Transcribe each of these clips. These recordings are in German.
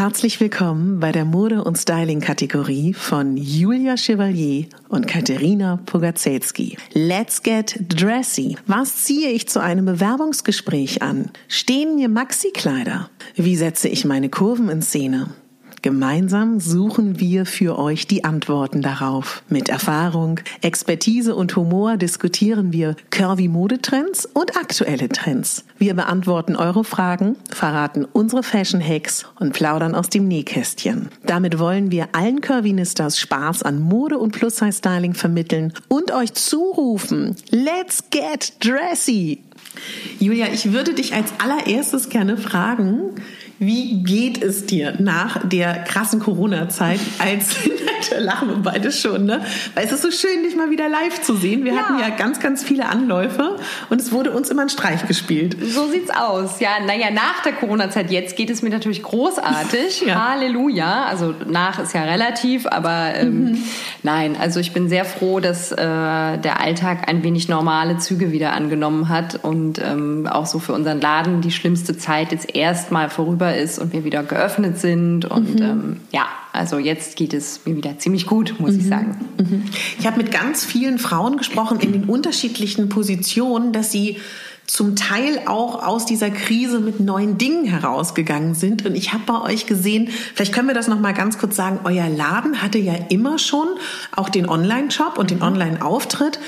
Herzlich willkommen bei der Mode- und Styling-Kategorie von Julia Chevalier und Katharina Pogacelski. Let's get dressy. Was ziehe ich zu einem Bewerbungsgespräch an? Stehen mir Maxi-Kleider? Wie setze ich meine Kurven in Szene? Gemeinsam suchen wir für euch die Antworten darauf. Mit Erfahrung, Expertise und Humor diskutieren wir curvy Modetrends und aktuelle Trends. Wir beantworten eure Fragen, verraten unsere Fashion Hacks und plaudern aus dem Nähkästchen. Damit wollen wir allen Curvinistas Spaß an Mode und Plus-Size-Styling vermitteln und euch zurufen, let's get dressy! Julia, ich würde dich als allererstes gerne fragen, wie geht es dir nach der krassen Corona-Zeit als da lachen wir beide schon, ne? Weil es ist so schön, dich mal wieder live zu sehen. Wir ja. hatten ja ganz, ganz viele Anläufe und es wurde uns immer ein Streich gespielt. So sieht's aus. Ja, naja, nach der Corona-Zeit jetzt geht es mir natürlich großartig. ja. Halleluja. Also nach ist ja relativ, aber ähm, mhm. nein, also ich bin sehr froh, dass äh, der Alltag ein wenig normale Züge wieder angenommen hat und ähm, auch so für unseren Laden die schlimmste Zeit jetzt erstmal vorüber ist und wir wieder geöffnet sind. Und mhm. ähm, ja, also jetzt geht es mir wieder ziemlich gut, muss mhm. ich sagen. Mhm. Ich habe mit ganz vielen Frauen gesprochen in den unterschiedlichen Positionen, dass sie zum Teil auch aus dieser Krise mit neuen Dingen herausgegangen sind. Und ich habe bei euch gesehen, vielleicht können wir das noch mal ganz kurz sagen, euer Laden hatte ja immer schon auch den Online-Shop und den mhm. Online-Auftritt.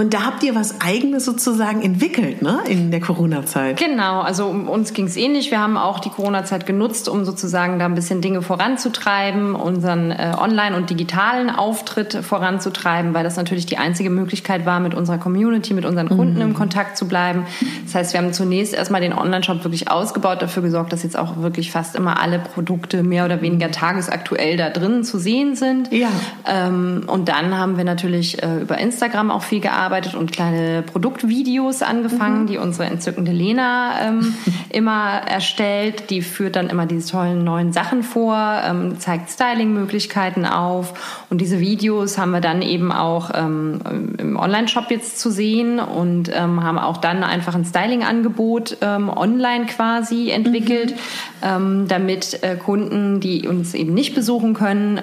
Und da habt ihr was Eigenes sozusagen entwickelt, ne, in der Corona-Zeit. Genau, also um uns ging es ähnlich. Wir haben auch die Corona-Zeit genutzt, um sozusagen da ein bisschen Dinge voranzutreiben, unseren äh, Online- und digitalen Auftritt voranzutreiben, weil das natürlich die einzige Möglichkeit war, mit unserer Community, mit unseren Kunden mhm. im Kontakt zu bleiben. Das heißt, wir haben zunächst erstmal den Online-Shop wirklich ausgebaut, dafür gesorgt, dass jetzt auch wirklich fast immer alle Produkte mehr oder weniger tagesaktuell da drin zu sehen sind. Ja. Ähm, und dann haben wir natürlich äh, über Instagram auch viel gearbeitet und kleine Produktvideos angefangen, mhm. die unsere entzückende Lena ähm, immer erstellt. Die führt dann immer diese tollen neuen Sachen vor, ähm, zeigt Styling-Möglichkeiten auf. Und diese Videos haben wir dann eben auch ähm, im Online-Shop jetzt zu sehen und ähm, haben auch dann einfach ein Styling-Angebot ähm, online quasi entwickelt, mhm. ähm, damit äh, Kunden, die uns eben nicht besuchen können,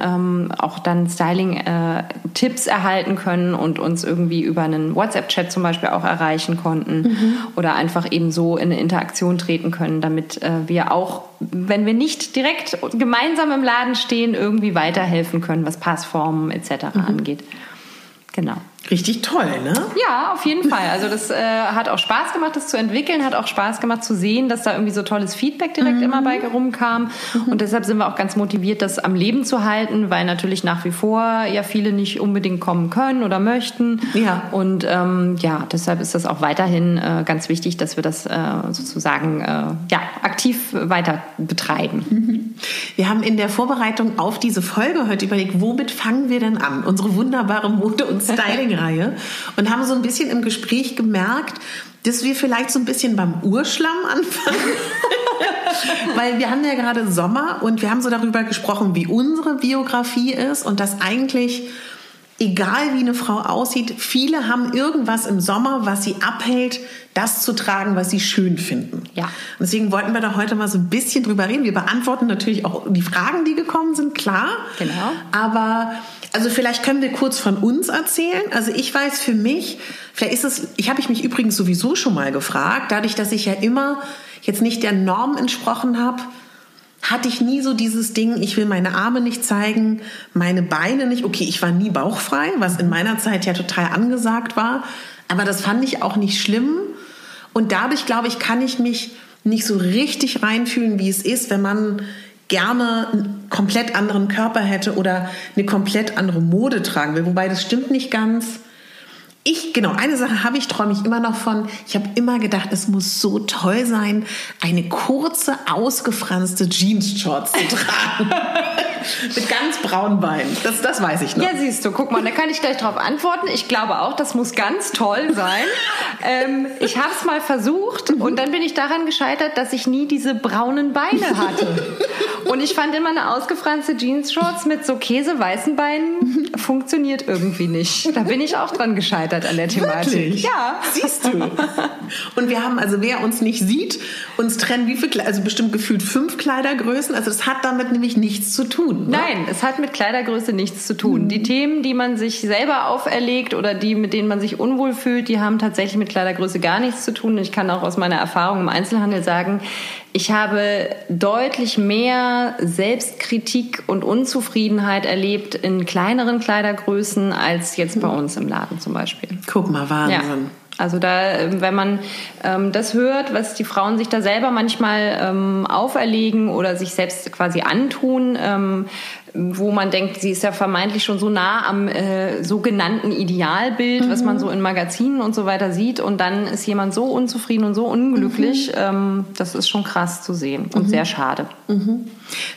auch dann Styling-Tipps äh, erhalten können und uns irgendwie über einen WhatsApp-Chat zum Beispiel auch erreichen konnten mhm. oder einfach eben so in eine Interaktion treten können, damit äh, wir auch, wenn wir nicht direkt gemeinsam im Laden stehen, irgendwie weiterhelfen können, was Passformen etc. Mhm. angeht. Genau. Richtig toll, ne? Ja, auf jeden Fall. Also das äh, hat auch Spaß gemacht, das zu entwickeln, hat auch Spaß gemacht zu sehen, dass da irgendwie so tolles Feedback direkt mhm. immer bei rumkam. Mhm. Und deshalb sind wir auch ganz motiviert, das am Leben zu halten, weil natürlich nach wie vor ja viele nicht unbedingt kommen können oder möchten. Ja. Und ähm, ja, deshalb ist das auch weiterhin äh, ganz wichtig, dass wir das äh, sozusagen äh, ja, aktiv weiter betreiben. Mhm. Wir haben in der Vorbereitung auf diese Folge heute überlegt, womit fangen wir denn an? Unsere wunderbare Mode- und Styling Reihe und haben so ein bisschen im Gespräch gemerkt, dass wir vielleicht so ein bisschen beim Urschlamm anfangen. Weil wir haben ja gerade Sommer und wir haben so darüber gesprochen, wie unsere Biografie ist und dass eigentlich egal wie eine Frau aussieht, viele haben irgendwas im Sommer, was sie abhält, das zu tragen, was sie schön finden. Ja. Und deswegen wollten wir da heute mal so ein bisschen drüber reden. Wir beantworten natürlich auch die Fragen, die gekommen sind, klar. Genau. Aber also vielleicht können wir kurz von uns erzählen. Also ich weiß für mich, vielleicht ist es, ich habe ich mich übrigens sowieso schon mal gefragt, dadurch, dass ich ja immer jetzt nicht der Norm entsprochen habe, hatte ich nie so dieses Ding, ich will meine Arme nicht zeigen, meine Beine nicht. Okay, ich war nie bauchfrei, was in meiner Zeit ja total angesagt war. Aber das fand ich auch nicht schlimm. Und dadurch, glaube ich, kann ich mich nicht so richtig reinfühlen, wie es ist, wenn man gerne einen komplett anderen Körper hätte oder eine komplett andere Mode tragen will. Wobei das stimmt nicht ganz. Ich, genau, eine Sache habe ich, träume ich immer noch von. Ich habe immer gedacht, es muss so toll sein, eine kurze, ausgefranste Jeans-Shorts zu tragen. Mit ganz braunen Beinen. Das, das weiß ich noch. Ja, siehst du, guck mal, da kann ich gleich drauf antworten. Ich glaube auch, das muss ganz toll sein. ähm, ich habe es mal versucht und dann bin ich daran gescheitert, dass ich nie diese braunen Beine hatte. Und ich fand immer eine ausgefranste Jeans-Shorts mit so käseweißen Beinen funktioniert irgendwie nicht. Da bin ich auch dran gescheitert an der Thematik. Wirklich? Ja. Siehst du. Und wir haben, also wer uns nicht sieht, uns trennen wie viel, also bestimmt gefühlt fünf Kleidergrößen. Also das hat damit nämlich nichts zu tun. Ne? Nein, es hat mit Kleidergröße nichts zu tun. Die Themen, die man sich selber auferlegt oder die, mit denen man sich unwohl fühlt, die haben tatsächlich mit Kleidergröße gar nichts zu tun. Ich kann auch aus meiner Erfahrung im Einzelhandel sagen, ich habe deutlich mehr Selbstkritik und Unzufriedenheit erlebt in kleineren Kleidergrößen als jetzt bei uns im Laden zum Beispiel. Guck mal, Wahnsinn. Ja. Also da, ähm, wenn man ähm, das hört, was die Frauen sich da selber manchmal ähm, auferlegen oder sich selbst quasi antun, ähm, wo man denkt, sie ist ja vermeintlich schon so nah am äh, sogenannten Idealbild, was man so in Magazinen und so weiter sieht, und dann ist jemand so unzufrieden und so unglücklich, ähm, das ist schon krass zu sehen und sehr schade.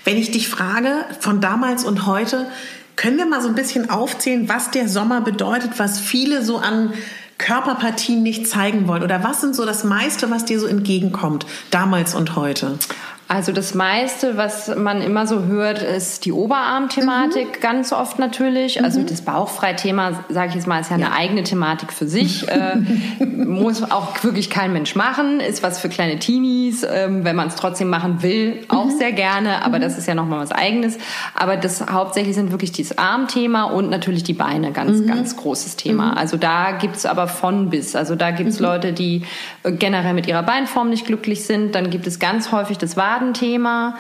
Wenn ich dich frage, von damals und heute, können wir mal so ein bisschen aufzählen, was der Sommer bedeutet, was viele so an Körperpartien nicht zeigen wollen? Oder was sind so das meiste, was dir so entgegenkommt, damals und heute? Also das meiste, was man immer so hört, ist die Oberarm-Thematik, ganz oft natürlich. Also das Bauchfrei-Thema, sage ich jetzt mal, ist ja, eine eigene Thematik für sich. äh, muss auch wirklich kein Mensch machen, ist was für kleine Teenies, ähm, wenn man es trotzdem machen will, auch sehr gerne, aber das ist ja nochmal was Eigenes. Aber das hauptsächlich sind wirklich dieses Armthema und natürlich die Beine, ganz, ganz großes Thema. Also da gibt's aber von bis. Also da gibt's Leute, die äh, generell mit ihrer Beinform nicht glücklich sind. Dann gibt es ganz häufig das Wadenthema.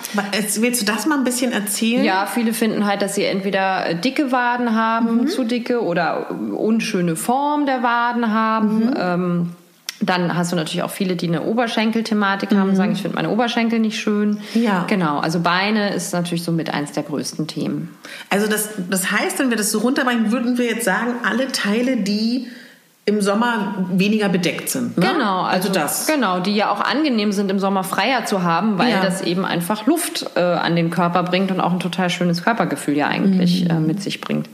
Willst du das mal ein bisschen erzählen? Ja, viele finden halt, dass sie entweder dicke Waden haben, zu dicke oder unschöne Form der Waden haben. Ähm, dann hast du natürlich auch viele, die eine Oberschenkelthematik haben, sagen, ich finde meine Oberschenkel nicht schön. Ja. Genau, also Beine ist natürlich so mit eins der größten Themen. Also das, das heißt, wenn wir das so runterbrechen, würden wir jetzt sagen, alle Teile, die im Sommer weniger bedeckt sind. Ne? Genau, also, das. Genau, die ja auch angenehm sind, im Sommer freier zu haben, weil Ja. das eben einfach Luft äh, an den Körper bringt und auch ein total schönes Körpergefühl ja eigentlich Mhm. äh, mit sich bringt.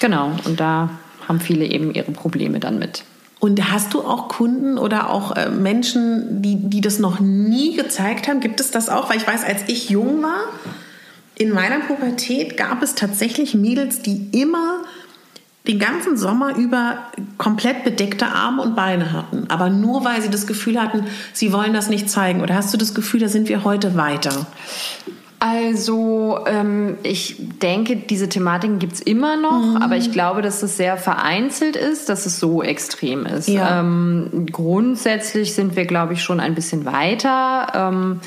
Genau, und da haben viele eben ihre Probleme dann mit. Und hast du auch Kunden oder auch äh, Menschen, die, die das noch nie gezeigt haben? Gibt es das auch? Weil ich weiß, als ich jung war, in meiner Pubertät gab es tatsächlich Mädels, die immer den ganzen Sommer über komplett bedeckte Arme und Beine hatten. Aber nur weil sie das Gefühl hatten, sie wollen das nicht zeigen. Oder hast du das Gefühl, da sind wir heute weiter? Also ähm, ich denke, diese Thematiken gibt's immer noch, Mhm. aber ich glaube, dass es sehr vereinzelt ist, dass es so extrem ist. Ja. Ähm, grundsätzlich sind wir, glaube ich, schon ein bisschen weiter. Ähm,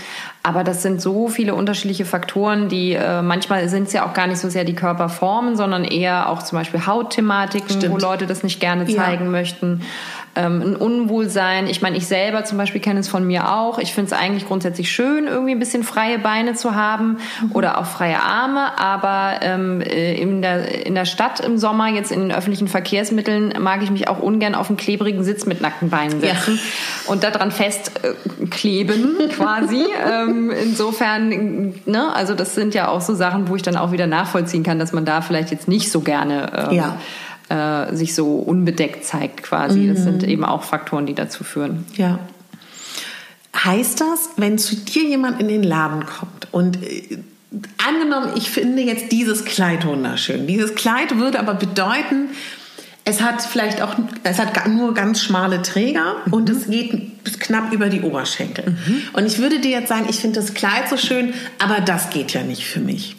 aber das sind so viele unterschiedliche Faktoren, die äh, manchmal sind es ja auch gar nicht so sehr die Körperformen, sondern eher auch zum Beispiel Hautthematiken, wo Stimmt. Leute das nicht gerne Ja. zeigen möchten. Ähm, ein Unwohlsein. Ich meine, ich selber zum Beispiel kenne es von mir auch. Ich finde es eigentlich grundsätzlich schön, irgendwie ein bisschen freie Beine zu haben oder auch freie Arme. Aber ähm, äh, in, der, in der Stadt im Sommer, jetzt in den öffentlichen Verkehrsmitteln, mag ich mich auch ungern auf einen klebrigen Sitz mit nackten Beinen Ja. setzen und daran festkleben quasi. ähm, insofern, ne, also das sind ja auch so Sachen, wo ich dann auch wieder nachvollziehen kann, dass man da vielleicht jetzt nicht so gerne ähm, Ja. äh, sich so unbedeckt zeigt quasi. Das Mhm. sind eben auch Faktoren, die dazu führen. Ja. Heißt das, wenn zu dir jemand in den Laden kommt und äh, angenommen, ich finde jetzt dieses Kleid wunderschön. Dieses Kleid würde aber bedeuten, es hat vielleicht auch, es hat nur ganz schmale Träger mhm. und es geht bis knapp über die Oberschenkel. Mhm. Und ich würde dir jetzt sagen, ich finde das Kleid so schön, aber das geht ja nicht für mich.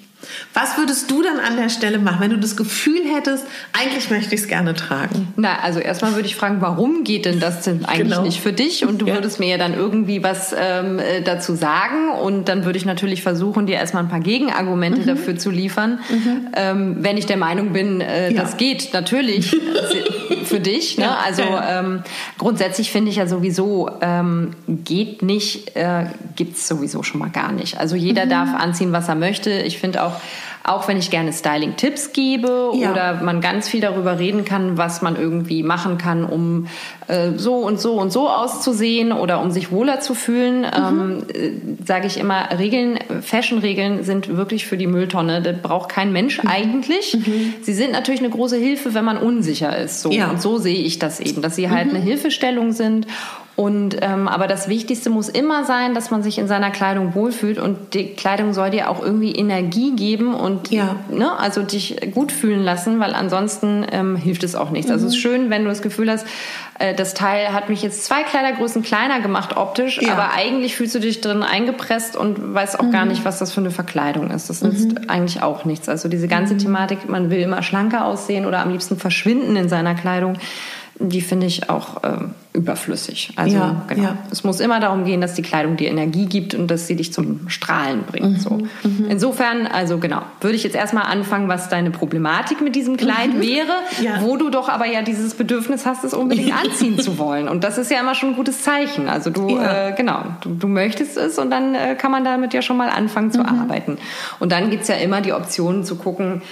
Was würdest du dann an der Stelle machen, wenn du das Gefühl hättest, eigentlich möchte ich es gerne tragen? Na, also erstmal würde ich fragen, warum geht denn das denn eigentlich genau. nicht für dich? Und du ja. würdest mir ja dann irgendwie was ähm, äh, dazu sagen und dann würde ich natürlich versuchen, dir erstmal ein paar Gegenargumente mhm. dafür zu liefern, mhm. ähm, wenn ich der Meinung bin, äh, ja. das geht natürlich für dich. Ne? Also ähm, grundsätzlich finde ich ja sowieso, ähm, geht nicht, äh, gibt es sowieso schon mal gar nicht. Also jeder mhm. darf anziehen, was er möchte. Ich finde auch, auch wenn ich gerne Styling-Tipps gebe ja. oder man ganz viel darüber reden kann, was man irgendwie machen kann, um äh, so und so und so auszusehen oder um sich wohler zu fühlen, mhm. ähm, äh, sage ich immer, Regeln, Fashion-Regeln sind wirklich für die Mülltonne. Das braucht kein Mensch mhm. eigentlich. Mhm. Sie sind natürlich eine große Hilfe, wenn man unsicher ist. So. Ja. Und so sehe ich das eben, dass sie halt mhm. eine Hilfestellung sind und ähm, aber das Wichtigste muss immer sein, dass man sich in seiner Kleidung wohlfühlt und die Kleidung soll dir auch irgendwie Energie geben und ja. ne, also dich gut fühlen lassen, weil ansonsten ähm, hilft es auch nichts. Mhm. Also es ist mhm. schön, wenn du das Gefühl hast, äh, das Teil hat mich jetzt zwei Kleidergrößen kleiner gemacht optisch, ja. aber eigentlich fühlst du dich drin eingepresst und weißt auch mhm. gar nicht, was das für eine Verkleidung ist. Das nützt mhm. eigentlich auch nichts. Also diese ganze mhm. Thematik, man will immer schlanker aussehen oder am liebsten verschwinden in seiner Kleidung die finde ich auch äh, überflüssig. Also ja, genau. Ja. Es muss immer darum gehen, dass die Kleidung dir Energie gibt und dass sie dich zum Strahlen bringt. Mhm, so. Mhm. Insofern, also genau, würde ich jetzt erstmal anfangen, was deine Problematik mit diesem Kleid mhm. wäre, ja. wo du doch aber ja dieses Bedürfnis hast, es unbedingt anziehen zu wollen. Und das ist ja immer schon ein gutes Zeichen. Also du, äh, genau, du, du, möchtest es und dann äh, kann man damit ja schon mal anfangen zu mhm. arbeiten. Und dann gibt's ja immer die Option zu gucken,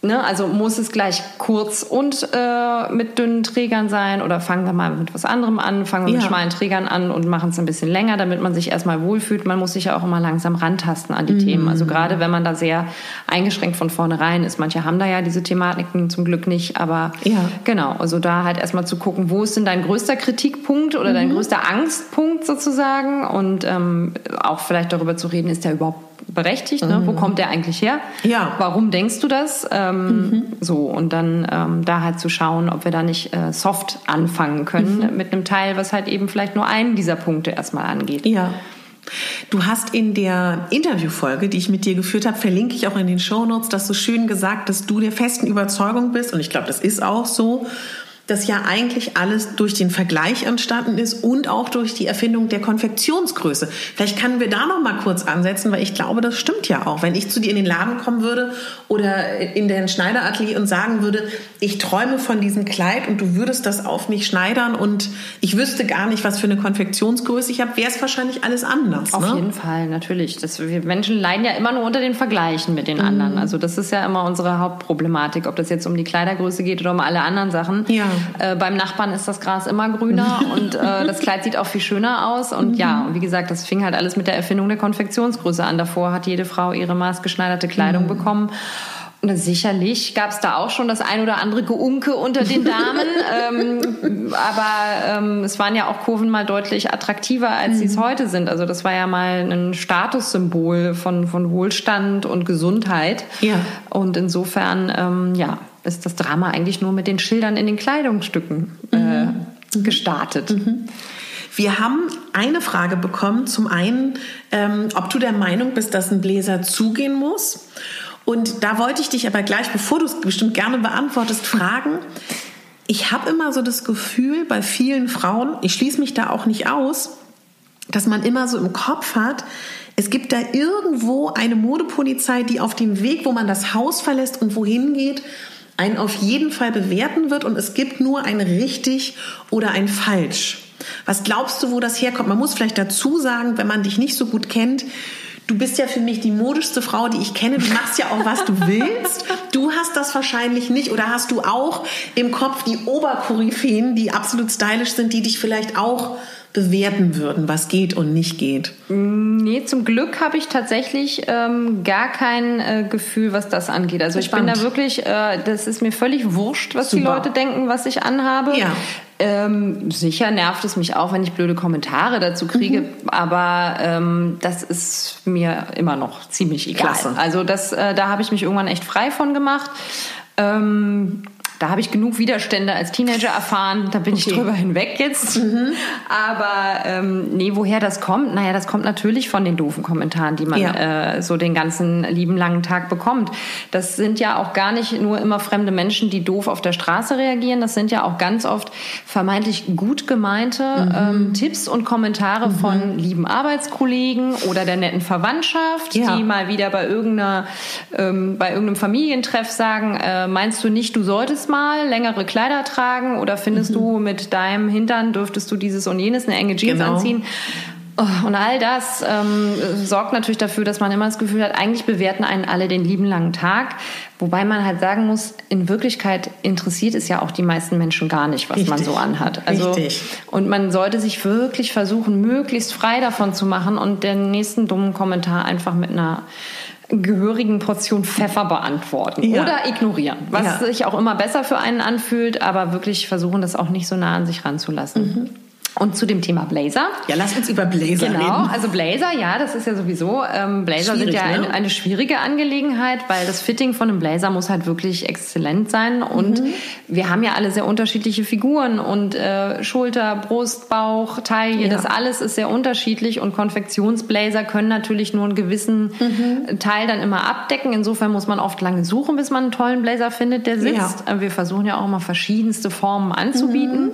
Ne, also muss es gleich kurz und äh, mit dünnen Trägern sein oder fangen wir mal mit was anderem an, fangen wir ja. mit schmalen Trägern an und machen es ein bisschen länger, damit man sich erstmal wohlfühlt. Man muss sich ja auch immer langsam rantasten an die mhm. Themen. Also gerade wenn man da sehr eingeschränkt von vornherein ist. Manche haben da ja diese Thematiken zum Glück nicht, aber ja. genau, also da halt erstmal zu gucken, wo ist denn dein größter Kritikpunkt oder mhm. dein größter Angstpunkt sozusagen und ähm, auch vielleicht darüber zu reden, ist der überhaupt berechtigt. Ne? Mhm. Wo kommt der eigentlich her? Ja. Warum denkst du das? Ähm, mhm. So und dann ähm, da halt zu schauen, ob wir da nicht äh, soft anfangen können mhm. mit einem Teil, was halt eben vielleicht nur einen dieser Punkte erstmal angeht. Ja. Du hast in der Interviewfolge, die ich mit dir geführt habe, verlinke ich auch in den Shownotes, dass du schön gesagt, dass du der festen Überzeugung bist, und ich glaube, das ist auch so, dass ja eigentlich alles durch den Vergleich entstanden ist und auch durch die Erfindung der Konfektionsgröße. Vielleicht können wir da noch mal kurz ansetzen, weil ich glaube, das stimmt ja auch. Wenn ich zu dir in den Laden kommen würde oder in den Schneideratelier und sagen würde, ich träume von diesem Kleid und du würdest das auf mich schneidern und ich wüsste gar nicht, was für eine Konfektionsgröße ich habe, wäre es wahrscheinlich alles anders. Auf ne? jeden Fall, natürlich. Das, wir Menschen leiden ja immer nur unter den Vergleichen mit den anderen. Mhm. Also das ist ja immer unsere Hauptproblematik, ob das jetzt um die Kleidergröße geht oder um alle anderen Sachen. Ja. Äh, beim Nachbarn ist das Gras immer grüner und äh, das Kleid sieht auch viel schöner aus. Und mhm. ja, wie gesagt, das fing halt alles mit der Erfindung der Konfektionsgröße an. Davor hat jede Frau ihre maßgeschneiderte Kleidung mhm. bekommen. Und sicherlich gab es da auch schon das ein oder andere Geunke unter den Damen. ähm, aber ähm, es waren ja auch Kurven mal deutlich attraktiver, als mhm. sie es heute sind. Also das war ja mal ein Statussymbol von, von Wohlstand und Gesundheit. Ja. Und insofern, ähm, ja, ist das Drama eigentlich nur mit den Schildern in den Kleidungsstücken äh, mhm. gestartet. Mhm. Wir haben eine Frage bekommen. Zum einen, ähm, ob du der Meinung bist, dass ein Bläser zugehen muss. Und da wollte ich dich aber gleich, bevor du es bestimmt gerne beantwortest, fragen. Ich habe immer so das Gefühl bei vielen Frauen, ich schließe mich da auch nicht aus, dass man immer so im Kopf hat, es gibt da irgendwo eine Modepolizei, die auf dem Weg, wo man das Haus verlässt und wohin geht, einen auf jeden Fall bewerten wird und es gibt nur ein richtig oder ein falsch. Was glaubst du, wo das herkommt? Man muss vielleicht dazu sagen, wenn man dich nicht so gut kennt, du bist ja für mich die modischste Frau, die ich kenne. Du machst ja auch, was du willst. Du hast das wahrscheinlich nicht. Oder hast du auch im Kopf die Oberkoryphäen, die absolut stylisch sind, die dich vielleicht auch bewerten würden, was geht und nicht geht? Nee, zum Glück habe ich tatsächlich ähm, gar kein äh, Gefühl, was das angeht. Also Spannend. ich bin da wirklich, äh, das ist mir völlig wurscht, was Super. die Leute denken, was ich anhabe. Ja. Ähm, sicher nervt es mich auch, wenn ich blöde Kommentare dazu kriege, mhm. aber ähm, das ist mir immer noch ziemlich egal. Klasse. Also das, äh, da habe ich mich irgendwann echt frei von gemacht. Ähm, da habe ich genug Widerstände als Teenager erfahren, da bin okay. ich drüber hinweg jetzt. Mhm. Aber ähm, nee, woher das kommt? Naja, das kommt natürlich von den doofen Kommentaren, die man ja. äh, so den ganzen lieben langen Tag bekommt. Das sind ja auch gar nicht nur immer fremde Menschen, die doof auf der Straße reagieren. Das sind ja auch ganz oft vermeintlich gut gemeinte mhm. ähm, Tipps und Kommentare mhm. von lieben Arbeitskollegen oder der netten Verwandtschaft, ja. die mal wieder bei irgendeiner ähm, bei irgendeinem Familientreff sagen, äh, meinst du nicht, du solltest Mal längere Kleider tragen oder findest mhm. du mit deinem Hintern dürftest du dieses und jenes eine enge Jeans genau. anziehen? Oh, und all das ähm, sorgt natürlich dafür, dass man immer das Gefühl hat, eigentlich bewerten einen alle den lieben langen Tag. Wobei man halt sagen muss, in Wirklichkeit interessiert es ja auch die meisten Menschen gar nicht, was Richtig. man so anhat. Also, Richtig. Und man sollte sich wirklich versuchen, möglichst frei davon zu machen und den nächsten dummen Kommentar einfach mit einer gehörigen Portion Pfeffer beantworten ja. oder ignorieren, was ja. sich auch immer besser für einen anfühlt, aber wirklich versuchen, das auch nicht so nah an sich ranzulassen. Mhm. Und zu dem Thema Blazer. Ja, lass uns über Blazer genau, reden. Genau, also Blazer, ja, das ist ja sowieso, ähm, Blazer Schwierig, sind ja ne? eine, eine, schwierige Angelegenheit, weil das Fitting von einem Blazer muss halt wirklich exzellent sein. Und mhm. wir haben ja alle sehr unterschiedliche Figuren und äh, Schulter, Brust, Bauch, Taille, ja. das alles ist sehr unterschiedlich und Konfektionsblazer können natürlich nur einen gewissen mhm. Teil dann immer abdecken. Insofern muss man oft lange suchen, bis man einen tollen Blazer findet, der sitzt. Ja. Wir versuchen ja auch immer verschiedenste Formen anzubieten. Mhm.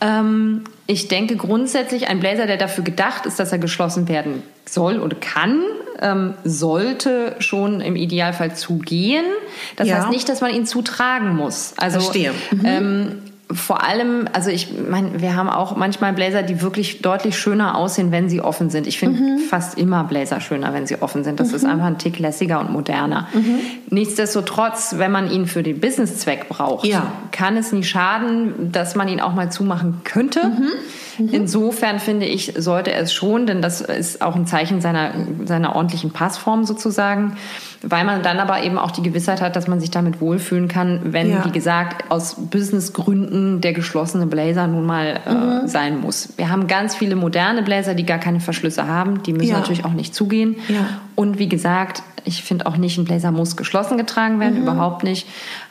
Ähm, ich denke grundsätzlich, ein Blazer, der dafür gedacht ist, dass er geschlossen werden soll oder kann, ähm, sollte schon im Idealfall zugehen. Das ja. heißt nicht, dass man ihn zutragen muss. Also Verstehe. Mhm. Ähm, vor allem, also ich meine, wir haben auch manchmal Blazer, die wirklich deutlich schöner aussehen, wenn sie offen sind. Ich finde mhm. fast immer Blazer schöner, wenn sie offen sind. Das mhm. ist einfach ein Tick lässiger und moderner. Mhm. Nichtsdestotrotz, wenn man ihn für den Businesszweck braucht, ja. kann es nie schaden, dass man ihn auch mal zumachen könnte. Mhm. Insofern finde ich, sollte er es schon, denn das ist auch ein Zeichen seiner, seiner ordentlichen Passform sozusagen, weil man dann aber eben auch die Gewissheit hat, dass man sich damit wohlfühlen kann, wenn, ja. wie gesagt, aus Businessgründen der geschlossene Blazer nun mal äh, mhm. sein muss. Wir haben ganz viele moderne Blazer, die gar keine Verschlüsse haben, die müssen ja. natürlich auch nicht zugehen. Ja. Und wie gesagt, ich finde auch nicht, ein Blazer muss geschlossen getragen werden, mhm. überhaupt nicht.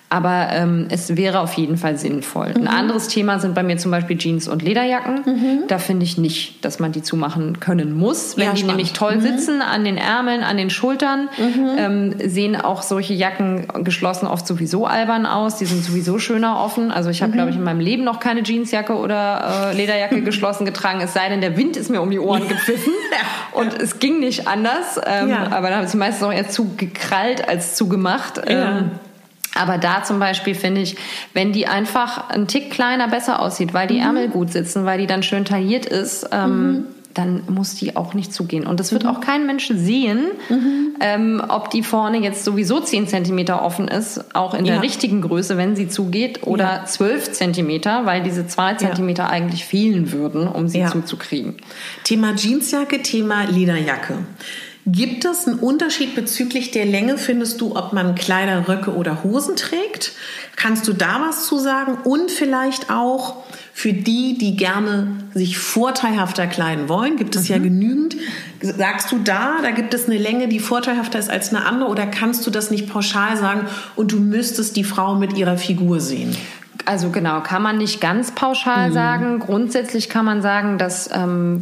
Aber ähm, es wäre auf jeden Fall sinnvoll. Mhm. Ein anderes Thema sind bei mir zum Beispiel Jeans und Lederjacken. Mhm. Da finde ich nicht, dass man die zumachen können muss. Wenn ja, die spannend. nämlich toll mhm. sitzen an den Ärmeln, an den Schultern, mhm. ähm, sehen auch solche Jacken geschlossen oft sowieso albern aus. Die sind sowieso schöner offen. Also ich habe, mhm. glaube ich, in meinem Leben noch keine Jeansjacke oder äh, Lederjacke geschlossen getragen. Es sei denn, der Wind ist mir um die Ohren gepfiffen. und es ging nicht anders. Ähm, ja. Aber da habe ich meistens auch eher zu gekrallt als zugemacht. Ja. Aber da zum Beispiel finde ich, wenn die einfach ein Tick kleiner besser aussieht, weil die mhm. Ärmel gut sitzen, weil die dann schön tailliert ist, ähm, mhm. dann muss die auch nicht zugehen. Und das wird mhm. auch kein Mensch sehen, mhm. ähm, ob die vorne jetzt sowieso 10 Zentimeter offen ist, auch in der ja. richtigen Größe, wenn sie zugeht, oder ja. 12 Zentimeter, weil diese 2 Zentimeter ja. eigentlich fehlen würden, um sie zuzukriegen. Thema Jeansjacke, Thema Lederjacke. Gibt es einen Unterschied bezüglich der Länge, findest du, ob man Kleider, Röcke oder Hosen trägt? Kannst du da was zu sagen? Und vielleicht auch für die, die gerne sich vorteilhafter kleiden wollen, gibt es mhm. ja genügend. Sagst du da, da gibt es eine Länge, die vorteilhafter ist als eine andere oder kannst du das nicht pauschal sagen und du müsstest die Frau mit ihrer Figur sehen? Also genau, kann man nicht ganz pauschal mhm. sagen. Grundsätzlich kann man sagen, dass ähm,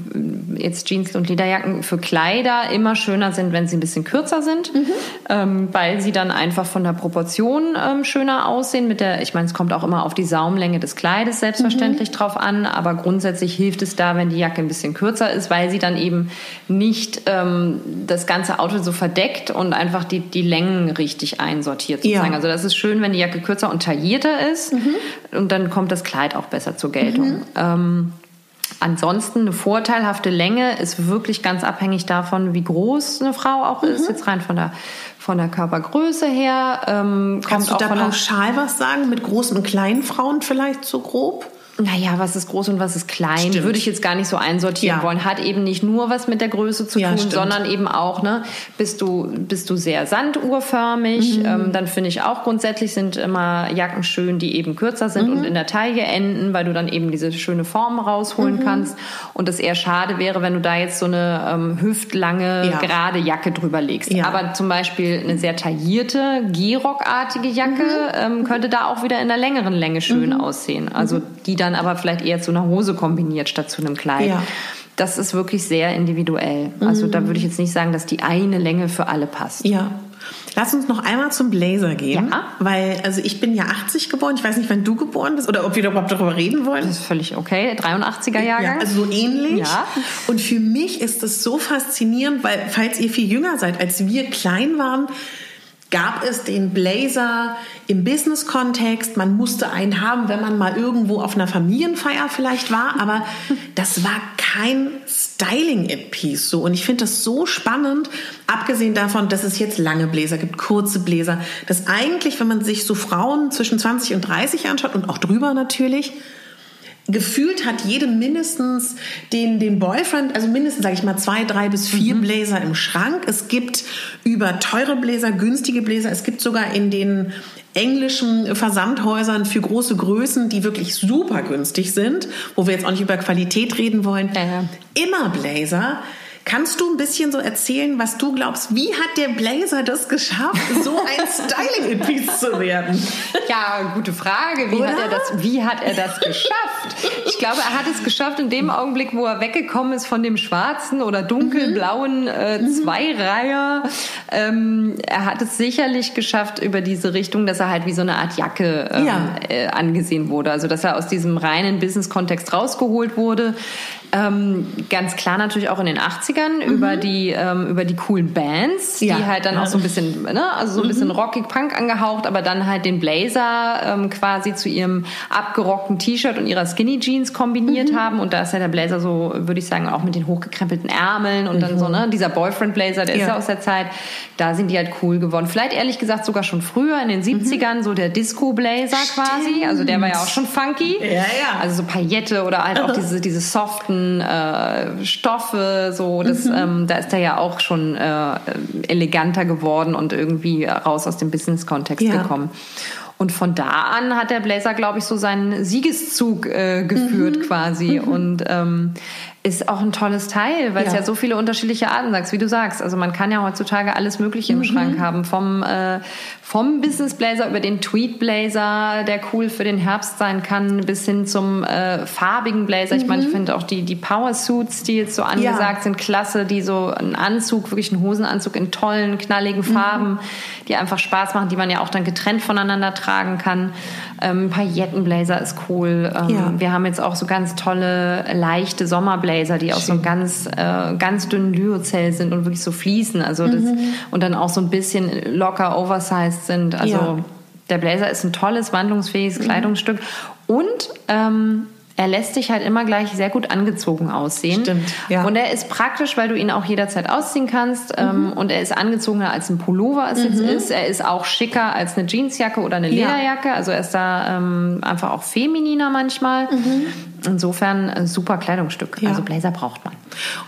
jetzt Jeans und Lederjacken für Kleider immer schöner sind, wenn sie ein bisschen kürzer sind, mhm. ähm, weil sie dann einfach von der Proportion ähm, schöner aussehen. Mit der, ich meine, es kommt auch immer auf die Saumlänge des Kleides selbstverständlich mhm. drauf an, aber grundsätzlich hilft es da, wenn die Jacke ein bisschen kürzer ist, weil sie dann eben nicht ähm, das ganze Outfit so verdeckt und einfach die, die Längen richtig einsortiert sozusagen. Ja. Also das ist schön, wenn die Jacke kürzer und taillierter ist. Und dann kommt das Kleid auch besser zur Geltung. Mhm. Ähm, ansonsten eine vorteilhafte Länge ist wirklich ganz abhängig davon, wie groß eine Frau auch mhm. ist. Jetzt rein von der von der Körpergröße her. Ähm, Kannst du da pauschal was sagen mit großen und kleinen Frauen vielleicht so grob? Naja, was ist groß und was ist klein, Stimmt. würde ich jetzt gar nicht so einsortieren Ja. wollen. Hat eben nicht nur was mit der Größe zu Ja, tun, stimmt. sondern eben auch, ne, bist du, bist du sehr sanduhrförmig, Mhm. ähm, dann finde ich auch grundsätzlich sind immer Jacken schön, die eben kürzer sind Mhm. und in der Taille enden, weil du dann eben diese schöne Form rausholen Mhm. kannst. Und es eher schade wäre, wenn du da jetzt so eine ähm, hüftlange, Ja. gerade Jacke drüber legst. Aber zum Beispiel eine sehr taillierte, Gehrock-artige Jacke Mhm. ähm, könnte da auch wieder in der längeren Länge schön aussehen. Also die dann aber vielleicht eher zu einer Hose kombiniert statt zu einem Kleid. Ja. Das ist wirklich sehr individuell. Also da würde ich jetzt nicht sagen, dass die eine Länge für alle passt. Ja. Lass uns noch einmal zum Blazer gehen, Ja. weil also ich bin ja 80 geboren. Ich weiß nicht, wann du geboren bist oder ob wir überhaupt darüber reden wollen. Das ist völlig okay. 83er Jahrgang. Ja, also so ähnlich. Ja. Und für mich ist das so faszinierend, weil falls ihr viel jünger seid, als wir klein waren, gab es den Blazer im Business-Kontext. Man musste einen haben, wenn man mal irgendwo auf einer Familienfeier vielleicht war, aber das war kein Styling-Piece so. Und ich finde das so spannend, abgesehen davon, dass es jetzt lange Bläser gibt, kurze Bläser, dass eigentlich, wenn man sich so Frauen zwischen 20 und 30 anschaut und auch drüber natürlich, gefühlt hat jede mindestens den, den Boyfriend, also mindestens, sage ich mal, zwei, drei bis vier Bläser im Schrank. Es gibt über teure Bläser, günstige Bläser. Es gibt sogar in den englischen Versandhäusern für große Größen, die wirklich super günstig sind, wo wir jetzt auch nicht über Qualität reden wollen, Ja, immer Blazer. Kannst du ein bisschen so erzählen, was du glaubst, wie hat der Blazer das geschafft, so ein Styling-Piece zu werden? Ja, gute Frage. Wie Oder? hat, er das, wie hat er das geschafft? Ich glaube, er hat es geschafft in dem Augenblick, wo er weggekommen ist von dem schwarzen oder dunkelblauen äh, Zweireiher. Ähm, er hat es sicherlich geschafft über diese Richtung, dass er halt wie so eine Art Jacke ähm, Ja. äh, angesehen wurde. Also, dass er aus diesem reinen Business-Kontext rausgeholt wurde. Ähm, ganz klar natürlich auch in den 80ern über die ähm, über die coolen Bands, Ja. die halt dann auch so ein bisschen, ne, also so ein bisschen rockig Punk angehaucht, aber dann halt den Blazer ähm, quasi zu ihrem abgerockten T-Shirt und ihrer Skinny Jeans kombiniert haben. Und da ist ja der Blazer so, würde ich sagen, auch mit den hochgekrempelten Ärmeln und dann so, ne, dieser Boyfriend Blazer, der ist Ja. ja aus der Zeit, da sind die halt cool geworden. Vielleicht ehrlich gesagt sogar schon früher in den 70ern, so der Disco Blazer quasi. Also der war ja auch schon funky. Ja, ja. Also so Paillette oder halt auch diese, diese soften äh, Stoffe, so das, ähm, da ist er ja auch schon äh, eleganter geworden und irgendwie raus aus dem Business-Kontext Ja. gekommen. Und von da an hat der Blazer, glaube ich, so seinen Siegeszug äh, geführt quasi und ähm, ist auch ein tolles Teil, weil es Ja. ja so viele unterschiedliche Arten sagst, wie du sagst. Also man kann ja heutzutage alles Mögliche im Schrank haben, vom äh, vom Business Blazer über den Tweed Blazer, der cool für den Herbst sein kann, bis hin zum äh, farbigen Blazer. Ich meine, ich finde auch die die Power Suits, die jetzt so angesagt sind, klasse, die so einen Anzug, wirklich einen Hosenanzug in tollen, knalligen Farben, die einfach Spaß machen, die man ja auch dann getrennt voneinander tragen kann. Ähm, Paillettenblazer ist cool. Ähm, Ja. Wir haben jetzt auch so ganz tolle, leichte Sommerblazer, die aus so einem ganz, äh, ganz dünnen Lyocell sind und wirklich so fließen. Also das, und dann auch so ein bisschen locker oversized sind. Also Ja. der Blazer ist ein tolles, wandlungsfähiges Kleidungsstück. Und ähm, er lässt sich halt immer gleich sehr gut angezogen aussehen. Stimmt, ja. Und er ist praktisch, weil du ihn auch jederzeit ausziehen kannst. Ähm, und er ist angezogener als ein Pullover es jetzt ist. Er ist auch schicker als eine Jeansjacke oder eine Ja. Lederjacke. Also er ist da ähm, einfach auch femininer manchmal. Insofern ein super Kleidungsstück. Ja. Also Blazer braucht man.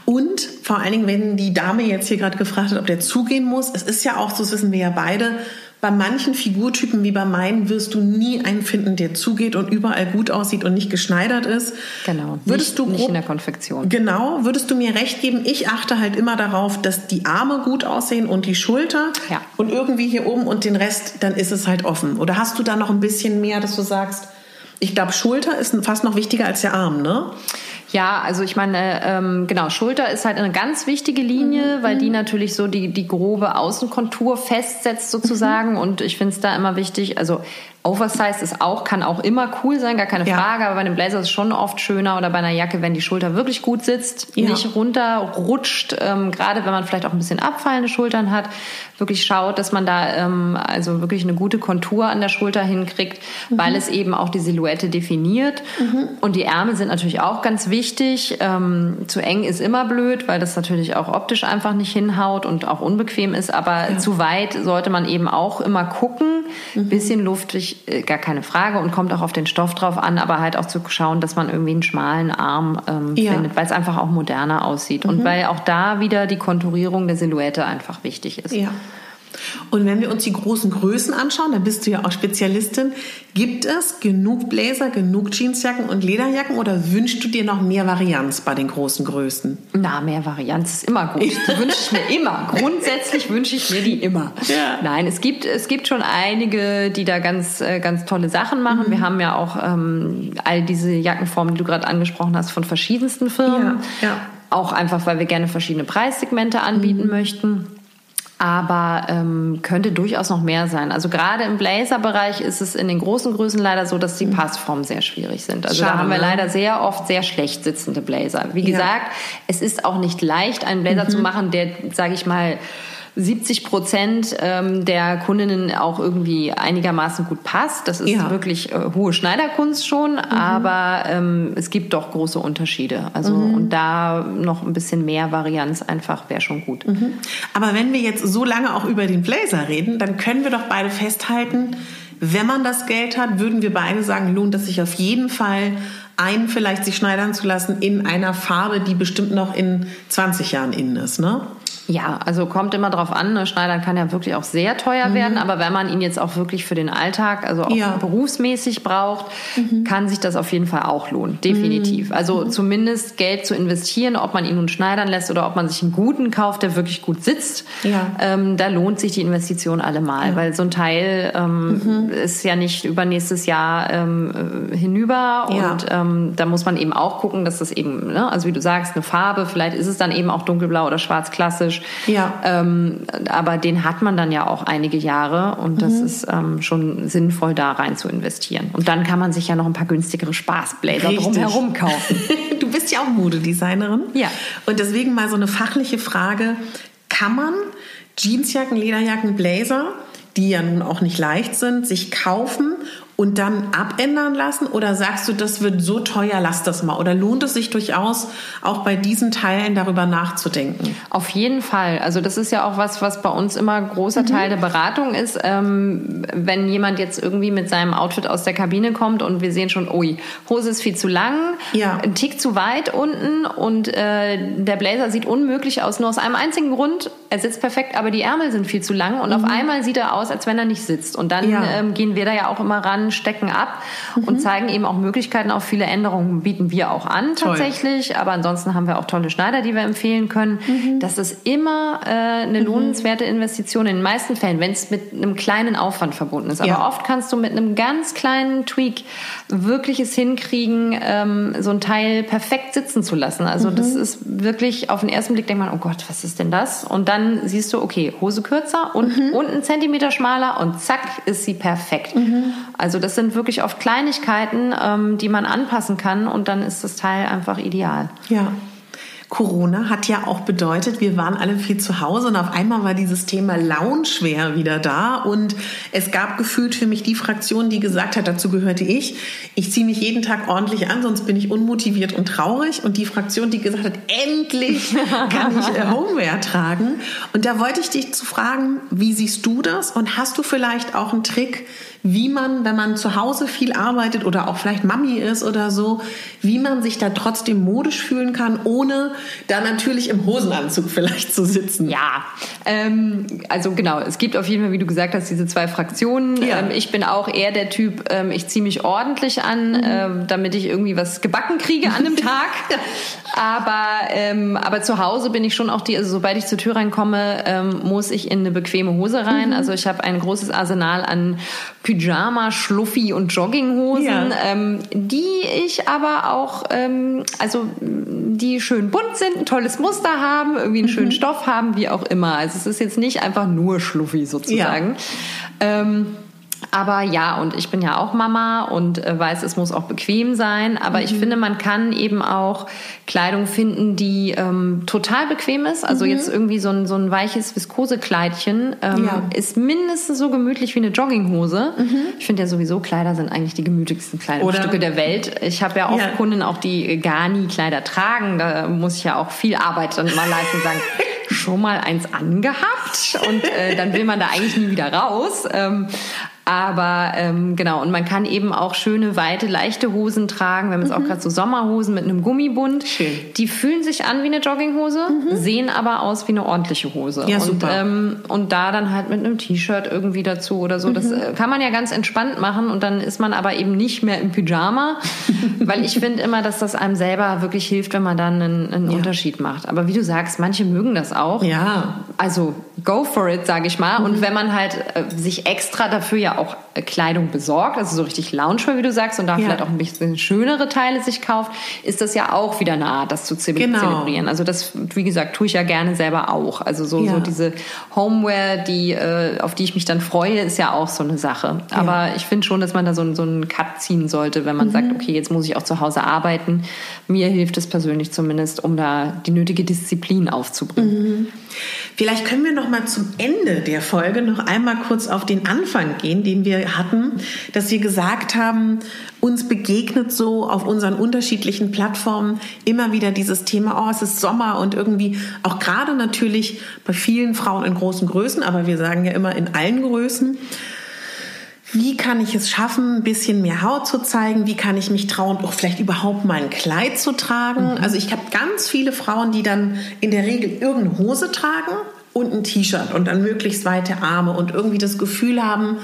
Und vor allen Dingen, wenn die Dame jetzt hier gerade gefragt hat, ob der zugehen muss, es ist ja auch so, das wissen wir ja beide, bei manchen Figurtypen wie bei meinen wirst du nie einen finden, der zugeht und überall gut aussieht und nicht geschneidert ist. Genau. Würdest nicht, du nicht in der Konfektion. Genau, würdest du mir recht geben? Ich achte halt immer darauf, dass die Arme gut aussehen und die Schulter Ja. und irgendwie hier oben und den Rest, dann ist es halt offen. Oder hast du da noch ein bisschen mehr, dass du sagst, ich glaube, Schulter ist fast noch wichtiger als der Arm, ne? Ja, also ich meine, ähm, genau, Schulter ist halt eine ganz wichtige Linie, weil die natürlich so die, die grobe Außenkontur festsetzt sozusagen. Und ich finde es da immer wichtig, also Oversize ist auch, kann auch immer cool sein, gar keine Ja. Frage, aber bei einem Blazer ist es schon oft schöner oder bei einer Jacke, wenn die Schulter wirklich gut sitzt, Ja. nicht runterrutscht, ähm, gerade wenn man vielleicht auch ein bisschen abfallende Schultern hat, wirklich schaut, dass man da ähm, also wirklich eine gute Kontur an der Schulter hinkriegt, weil es eben auch die Silhouette definiert. Und die Ärmel sind natürlich auch ganz wichtig. Ähm, zu eng ist immer blöd, weil das natürlich auch optisch einfach nicht hinhaut und auch unbequem ist, aber zu weit sollte man eben auch immer gucken. mhm. bisschen luftig, äh, gar keine Frage und kommt auch auf den Stoff drauf an, aber halt auch zu schauen, dass man irgendwie einen schmalen Arm ähm, ja. findet, weil es einfach auch moderner aussieht mhm. und weil auch da wieder die Konturierung der Silhouette einfach wichtig ist. Ja. Und wenn wir uns die großen Größen anschauen, da bist du ja auch Spezialistin, gibt es genug Bläser, genug Jeansjacken und Lederjacken oder wünschst du dir noch mehr Varianz bei den großen Größen? Na, mehr Varianz ist immer gut. Die wünsche ich mir immer. Grundsätzlich wünsche ich mir die immer. Ja. Nein, es gibt, es gibt schon einige, die da ganz, äh, ganz tolle Sachen machen. Mhm. Wir haben ja auch ähm, all diese Jackenformen, die du gerade angesprochen hast, von verschiedensten Firmen. Ja, ja. Auch einfach, weil wir gerne verschiedene Preissegmente anbieten mhm. möchten aber ähm, könnte durchaus noch mehr sein. Also gerade im Blazer-Bereich ist es in den großen Größen leider so, dass die mhm. Passformen sehr schwierig sind. Also Schade, da haben wir ne? leider sehr oft sehr schlecht sitzende Blazer. Wie ja. gesagt, es ist auch nicht leicht, einen Blazer mhm. zu machen, der, sage ich mal, 70 Prozent ähm, der Kundinnen auch irgendwie einigermaßen gut passt. Das ist ja. wirklich äh, hohe Schneiderkunst schon, mhm. aber ähm, es gibt doch große Unterschiede. Also mhm. und da noch ein bisschen mehr Varianz einfach wäre schon gut. Mhm. Aber wenn wir jetzt so lange auch über den Blazer reden, dann können wir doch beide festhalten, wenn man das Geld hat, würden wir beide sagen, lohnt es sich auf jeden Fall einen vielleicht sich schneidern zu lassen in einer Farbe, die bestimmt noch in 20 Jahren innen ist, ne? Ja, also kommt immer drauf an. Ne? Schneidern kann ja wirklich auch sehr teuer mhm. werden, aber wenn man ihn jetzt auch wirklich für den Alltag, also auch ja. berufsmäßig braucht, mhm. kann sich das auf jeden Fall auch lohnen. Definitiv. Mhm. Also zumindest Geld zu investieren, ob man ihn nun schneidern lässt oder ob man sich einen guten kauft, der wirklich gut sitzt, ja. ähm, da lohnt sich die Investition allemal, ja. weil so ein Teil ähm, mhm. ist ja nicht über nächstes Jahr ähm, äh, hinüber und ähm, da muss man eben auch gucken, dass das eben, ne? also wie du sagst, eine Farbe, vielleicht ist es dann eben auch dunkelblau oder schwarz klassisch klassisch. Ja. Ähm, aber den hat man dann ja auch einige Jahre und das mhm. ist ähm, schon sinnvoll, da rein zu investieren. Und dann kann man sich ja noch ein paar günstigere Spaßbläser drumherum kaufen. du bist ja auch Modedesignerin. Ja. Und deswegen mal so eine fachliche Frage. Kann man Jeansjacken, Lederjacken, Blazer, die ja nun auch nicht leicht sind, sich kaufen und dann abändern lassen? Oder sagst du, das wird so teuer, lass das mal? Oder lohnt es sich durchaus, auch bei diesen Teilen darüber nachzudenken? Auf jeden Fall. Also das ist ja auch was, was bei uns immer großer mhm. Teil der Beratung ist. Ähm, wenn jemand jetzt irgendwie mit seinem Outfit aus der Kabine kommt und wir sehen schon, ui, Hose ist viel zu lang, ja. ein Tick zu weit unten und äh, der Blazer sieht unmöglich aus, nur aus einem einzigen Grund. Er sitzt perfekt, aber die Ärmel sind viel zu lang und mhm. auf einmal sieht er aus, als wenn er nicht sitzt. Und dann ja. ähm, gehen wir da ja auch immer ran stecken ab mhm. und zeigen eben auch Möglichkeiten. Auch viele Änderungen bieten wir auch an tatsächlich. Toll. Aber ansonsten haben wir auch tolle Schneider, die wir empfehlen können. Mhm. Das ist immer äh, eine mhm. lohnenswerte Investition in den meisten Fällen, wenn es mit einem kleinen Aufwand verbunden ist. Aber ja. oft kannst du mit einem ganz kleinen Tweak wirklich es hinkriegen, ähm, so ein Teil perfekt sitzen zu lassen. Also das mhm. ist wirklich auf den ersten Blick denkt man, oh Gott, was ist denn das? Und dann siehst du, okay, Hose kürzer und, mhm. und einen Zentimeter schmaler und zack ist sie perfekt. Mhm. Also also das sind wirklich oft Kleinigkeiten, ähm, die man anpassen kann und dann ist das Teil einfach ideal. Ja. Corona hat ja auch bedeutet, wir waren alle viel zu Hause und auf einmal war dieses Thema Loungewear wieder da. Und es gab gefühlt für mich die Fraktion, die gesagt hat, dazu gehörte ich, ich ziehe mich jeden Tag ordentlich an, sonst bin ich unmotiviert und traurig. Und die Fraktion, die gesagt hat, endlich kann ich äh, Homewear tragen. Und da wollte ich dich zu fragen, wie siehst du das? Und hast du vielleicht auch einen Trick, wie man, wenn man zu Hause viel arbeitet oder auch vielleicht Mami ist oder so, wie man sich da trotzdem modisch fühlen kann, ohne da natürlich im Hosenanzug vielleicht zu sitzen. Ja, ähm, also genau, es gibt auf jeden Fall, wie du gesagt hast, diese zwei Fraktionen. Ja. Ähm, ich bin auch eher der Typ, ähm, ich ziehe mich ordentlich an, mhm. ähm, damit ich irgendwie was gebacken kriege an einem Tag. aber, ähm, aber zu Hause bin ich schon auch die, also sobald ich zur Tür reinkomme, ähm, muss ich in eine bequeme Hose rein. Mhm. Also ich habe ein großes Arsenal an Pyjama, Schluffi und Jogginghosen, ja. ähm, die ich aber auch, ähm, also die schön bunt sind, ein tolles Muster haben, irgendwie einen mhm. schönen Stoff haben, wie auch immer. Also es ist jetzt nicht einfach nur Schluffi sozusagen. Ja. Ähm, aber ja, und ich bin ja auch Mama und äh, weiß, es muss auch bequem sein. Aber mhm. ich finde, man kann eben auch Kleidung finden, die ähm, total bequem ist. Also mhm. jetzt irgendwie so ein, so ein weiches Viskosekleidchen ähm, ja. ist mindestens so gemütlich wie eine Jogginghose. Mhm. Ich finde ja sowieso, Kleider sind eigentlich die gemütlichsten Kleidungsstücke Oder? der Welt. Ich habe ja oft ja. Kunden auch, die gar nie Kleider tragen. Da muss ich ja auch viel Arbeit dann mal leisten und sagen, schon mal eins angehabt und äh, dann will man da eigentlich nie wieder raus. Ähm, Aber ähm, genau, und man kann eben auch schöne, weite, leichte Hosen tragen. Wir haben jetzt mhm. auch gerade so Sommerhosen mit einem Gummibund. Schön. Die fühlen sich an wie eine Jogginghose, mhm. sehen aber aus wie eine ordentliche Hose. Ja, und, super. Ähm, und da dann halt mit einem T-Shirt irgendwie dazu oder so. Das äh, kann man ja ganz entspannt machen und dann ist man aber eben nicht mehr im Pyjama, weil ich finde immer, dass das einem selber wirklich hilft, wenn man dann einen, einen ja. Unterschied macht. Aber wie du sagst, manche mögen das auch. Ja. Also go for it, sage ich mal. Mhm. Und wenn man halt äh, sich extra dafür ja auch äh, Kleidung besorgt, also so richtig Loungewear, wie du sagst, und da ja. vielleicht auch ein bisschen schönere Teile sich kauft, ist das ja auch wieder eine Art, das zu genau. zelebrieren. Also das, wie gesagt, tue ich ja gerne selber auch. Also so, ja. so diese Homeware, die, äh, auf die ich mich dann freue, ist ja auch so eine Sache. Aber ich finde schon, dass man da so, so einen Cut ziehen sollte, wenn man mhm. sagt, okay, jetzt muss ich auch zu Hause arbeiten. Mir hilft es persönlich zumindest, um da die nötige Disziplin aufzubringen. Mhm. Vielleicht können wir noch mal zum Ende der Folge noch einmal kurz auf den Anfang gehen, den wir hatten, dass wir gesagt haben, uns begegnet so auf unseren unterschiedlichen Plattformen immer wieder dieses Thema, oh, es ist Sommer und irgendwie auch gerade natürlich bei vielen Frauen in großen Größen, aber wir sagen ja immer in allen Größen, wie kann ich es schaffen, ein bisschen mehr Haut zu zeigen? Wie kann ich mich trauen, auch vielleicht überhaupt mal ein Kleid zu tragen? Mhm. Also ich habe ganz viele Frauen, die dann in der Regel irgendeine Hose tragen und ein T-Shirt und dann möglichst weite Arme und irgendwie das Gefühl haben,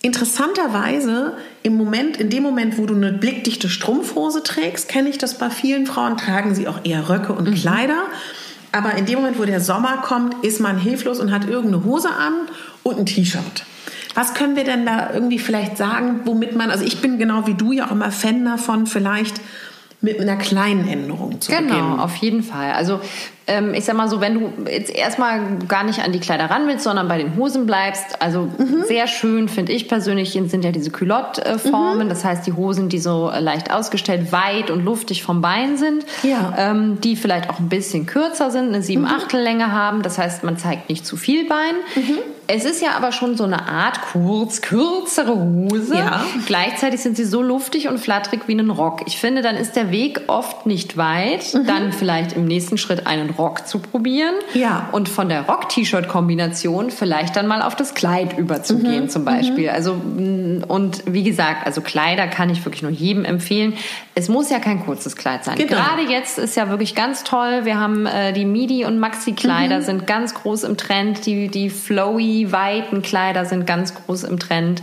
interessanterweise im Moment, in dem Moment, wo du eine blickdichte Strumpfhose trägst, kenne ich das bei vielen Frauen, tragen sie auch eher Röcke und mhm. Kleider. Aber in dem Moment, wo der Sommer kommt, ist man hilflos und hat irgendeine Hose an und ein T-Shirt. Was können wir denn da irgendwie vielleicht sagen, womit man, also ich bin genau wie du ja auch immer Fan davon, vielleicht mit einer kleinen Änderung zu genau, beginnen. Genau, auf jeden Fall. Also ähm, ich sag mal so, wenn du jetzt erstmal gar nicht an die Kleider ran willst, sondern bei den Hosen bleibst, also mhm. sehr schön finde ich persönlich, sind ja diese Culotte-Formen, mhm. das heißt die Hosen, die so leicht ausgestellt, weit und luftig vom Bein sind, ja. ähm, die vielleicht auch ein bisschen kürzer sind, eine sieben mhm. Achtel Länge haben, das heißt man zeigt nicht zu viel Bein. Mhm. Es ist ja aber schon so eine Art kurz, kürzere Hose. Ja. Gleichzeitig sind sie so luftig und flatterig wie ein Rock. Ich finde, dann ist der Weg oft nicht weit. Mhm. Dann vielleicht im nächsten Schritt einen Rock zu probieren. Ja. Und von der Rock-T-Shirt-Kombination vielleicht dann mal auf das Kleid überzugehen, mhm. zum Beispiel. Mhm. Also, mm, und wie gesagt, also Kleider kann ich wirklich nur jedem empfehlen. Es muss ja kein kurzes Kleid sein. Genau. Gerade jetzt ist ja wirklich ganz toll. Wir haben äh, die Midi- und Maxi-Kleider mhm. sind ganz groß im Trend. Die, die flowy, weiten Kleider sind ganz groß im Trend.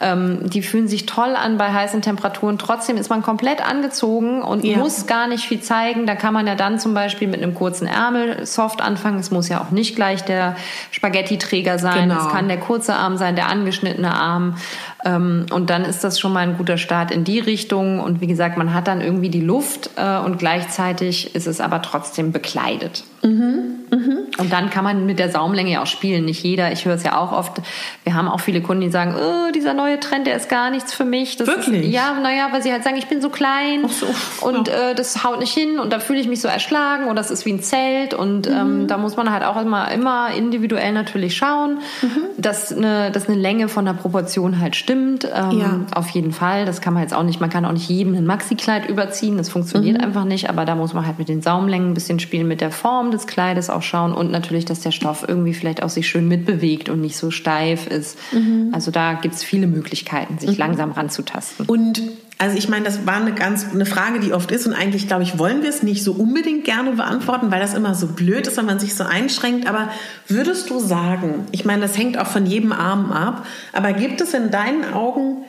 Ähm, die fühlen sich toll an bei heißen Temperaturen. Trotzdem ist man komplett angezogen und ja. muss gar nicht viel zeigen. Da kann man ja dann zum Beispiel mit einem kurzen Ärmel soft anfangen. Es muss ja auch nicht gleich der Spaghetti-Träger sein. Genau. Es kann der kurze Arm sein, der angeschnittene Arm. Ähm, und dann ist das schon mal ein guter Start in die Richtung. Und wie gesagt, man hat dann irgendwie die Luft äh, und gleichzeitig ist es aber trotzdem bekleidet. Mhm. Mhm. Und dann kann man mit der Saumlänge ja auch spielen. Nicht jeder, ich höre es ja auch oft, wir haben auch viele Kunden, die sagen, oh, dieser neue Trend, der ist gar nichts für mich. Das Wirklich? Ist, ja, naja, weil sie halt sagen, ich bin so klein so, und ja. äh, das haut nicht hin und da fühle ich mich so erschlagen oder das ist wie ein Zelt. Und ähm, mhm. da muss man halt auch immer, immer individuell natürlich schauen, mhm. dass, eine, dass eine Länge von der Proportion halt stimmt. Ähm, ja. Auf jeden Fall. Das kann man jetzt auch nicht, man kann auch nicht jedem ein Maxi-Kleid überziehen. Das funktioniert mhm. einfach nicht. Aber da muss man halt mit den Saumlängen ein bisschen spielen, mit der Form des Kleides auch schauen und natürlich, dass der Stoff irgendwie vielleicht auch sich schön mitbewegt und nicht so steif ist. Mhm. Also da gibt es viele Möglichkeiten, sich mhm. langsam ranzutasten. Und also ich meine, das war eine ganz eine Frage, die oft ist und eigentlich glaube ich wollen wir es nicht so unbedingt gerne beantworten, weil das immer so blöd ist, wenn man sich so einschränkt. Aber würdest du sagen, ich meine, das hängt auch von jedem Arm ab, aber gibt es in deinen Augen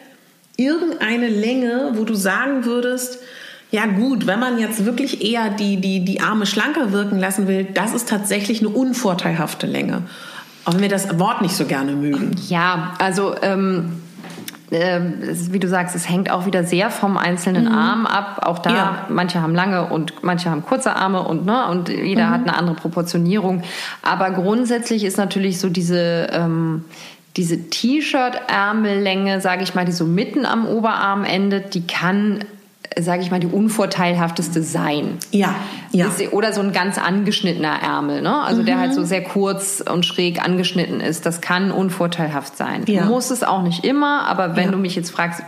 irgendeine Länge, wo du sagen würdest, ja gut, wenn man jetzt wirklich eher die, die, die Arme schlanker wirken lassen will, das ist tatsächlich eine unvorteilhafte Länge. Auch wenn wir das Wort nicht so gerne mögen. Ja, also ähm, äh, wie du sagst, es hängt auch wieder sehr vom einzelnen mhm. Arm ab. Auch da, ja. manche haben lange und manche haben kurze Arme und, ne, und jeder mhm. hat eine andere Proportionierung. Aber grundsätzlich ist natürlich so diese... Ähm, diese T-Shirt-Ärmellänge, sage ich mal, die so mitten am Oberarm endet, die kann sage ich mal, die unvorteilhafteste sein. Ja, ja. Oder so ein ganz angeschnittener Ärmel, ne? Also mhm. der halt so sehr kurz und schräg angeschnitten ist. Das kann unvorteilhaft sein. Ja. Muss es auch nicht immer, aber wenn ja. du mich jetzt fragst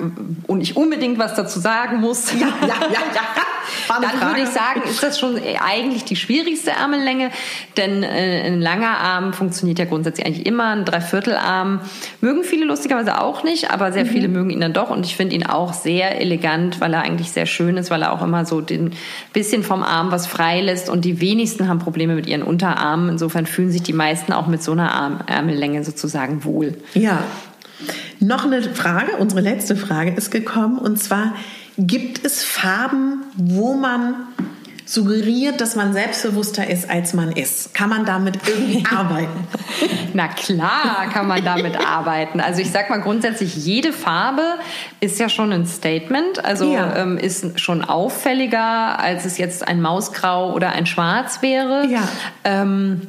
und ich unbedingt was dazu sagen muss, ja, ja, ja, ja. dann würde ich sagen, ist das schon eigentlich die schwierigste Ärmellänge, denn äh, ein langer Arm funktioniert ja grundsätzlich eigentlich immer. Ein Dreiviertelarm mögen viele lustigerweise auch nicht, aber sehr mhm. viele mögen ihn dann doch und ich finde ihn auch sehr elegant, weil er eigentlich sehr schön ist, weil er auch immer so den bisschen vom Arm was frei lässt und die wenigsten haben Probleme mit ihren Unterarmen. Insofern fühlen sich die meisten auch mit so einer Arm Ärmellänge sozusagen wohl. Ja. Noch eine Frage, unsere letzte Frage ist gekommen und zwar gibt es Farben, wo man suggeriert, dass man selbstbewusster ist, als man ist. Kann man damit irgendwie arbeiten? Na klar, kann man damit arbeiten. Also ich sag mal grundsätzlich, jede Farbe ist ja schon ein Statement, also ja. ähm, ist schon auffälliger, als es jetzt ein Mausgrau oder ein Schwarz wäre. Ja. Ähm,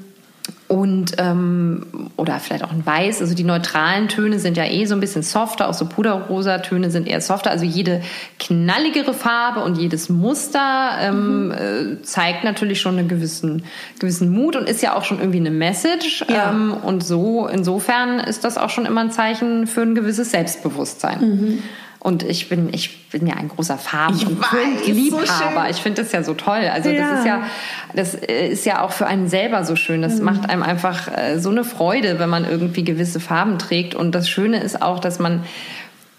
und ähm, oder vielleicht auch ein Weiß. Also die neutralen Töne sind ja eh so ein bisschen softer, auch so puderrosa Töne sind eher softer. Also jede knalligere Farbe und jedes Muster ähm, mhm. äh, zeigt natürlich schon einen gewissen gewissen Mut und ist ja auch schon irgendwie eine Message. Ja. Ähm, und so insofern ist das auch schon immer ein Zeichen für ein gewisses Selbstbewusstsein. Mhm. Und ich bin, ich bin ja ein großer Farben- und Liebhaber. So ich finde das ja so toll. Also ja. das ist ja, das ist ja auch für einen selber so schön. Das mhm. macht einem einfach äh, so eine Freude, wenn man irgendwie gewisse Farben trägt. Und das Schöne ist auch, dass man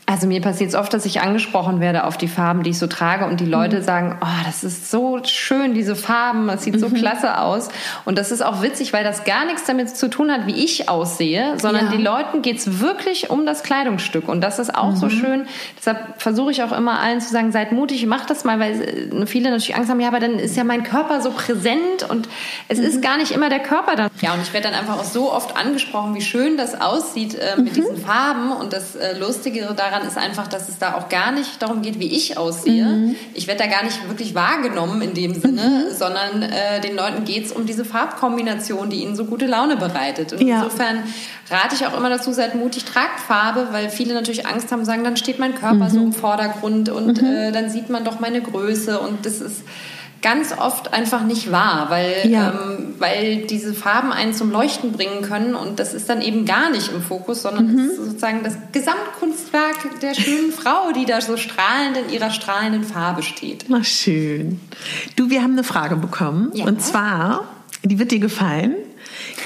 also mir passiert es oft, dass ich angesprochen werde auf die Farben, die ich so trage und die Leute mhm. sagen, oh, das ist so schön, diese Farben, das sieht so mhm. klasse aus. Und das ist auch witzig, weil das gar nichts damit zu tun hat, wie ich aussehe, sondern ja. die Leuten geht's wirklich um das Kleidungsstück. Und das ist auch mhm. so schön. Deshalb versuche ich auch immer allen zu sagen, seid mutig, macht das mal, weil äh, viele natürlich Angst haben, ja, aber dann ist ja mein Körper so präsent und es ist mhm. gar nicht immer der Körper dann. Ja, und ich werde dann einfach auch so oft angesprochen, wie schön das aussieht äh, mit mhm. diesen Farben. Und das äh, Lustige daran daran ist einfach, dass es da auch gar nicht darum geht, wie ich aussehe. Mhm. Ich werde da gar nicht wirklich wahrgenommen in dem Sinne, mhm. sondern äh, den Leuten geht es um diese Farbkombination, die ihnen so gute Laune bereitet. Und ja. insofern rate ich auch immer dazu, seid mutig, tragt Farbe, weil viele natürlich Angst haben, sagen, dann steht mein Körper mhm. so im Vordergrund und mhm. äh, dann sieht man doch meine Größe und das ist ganz oft einfach nicht wahr, weil, ja. ähm, weil diese Farben einen zum Leuchten bringen können und das ist dann eben gar nicht im Fokus, sondern mhm. ist sozusagen das Gesamtkunstwerk der schönen Frau, die da so strahlend in ihrer strahlenden Farbe steht. Na schön. Du, wir haben eine Frage bekommen ja. und zwar, die wird dir gefallen.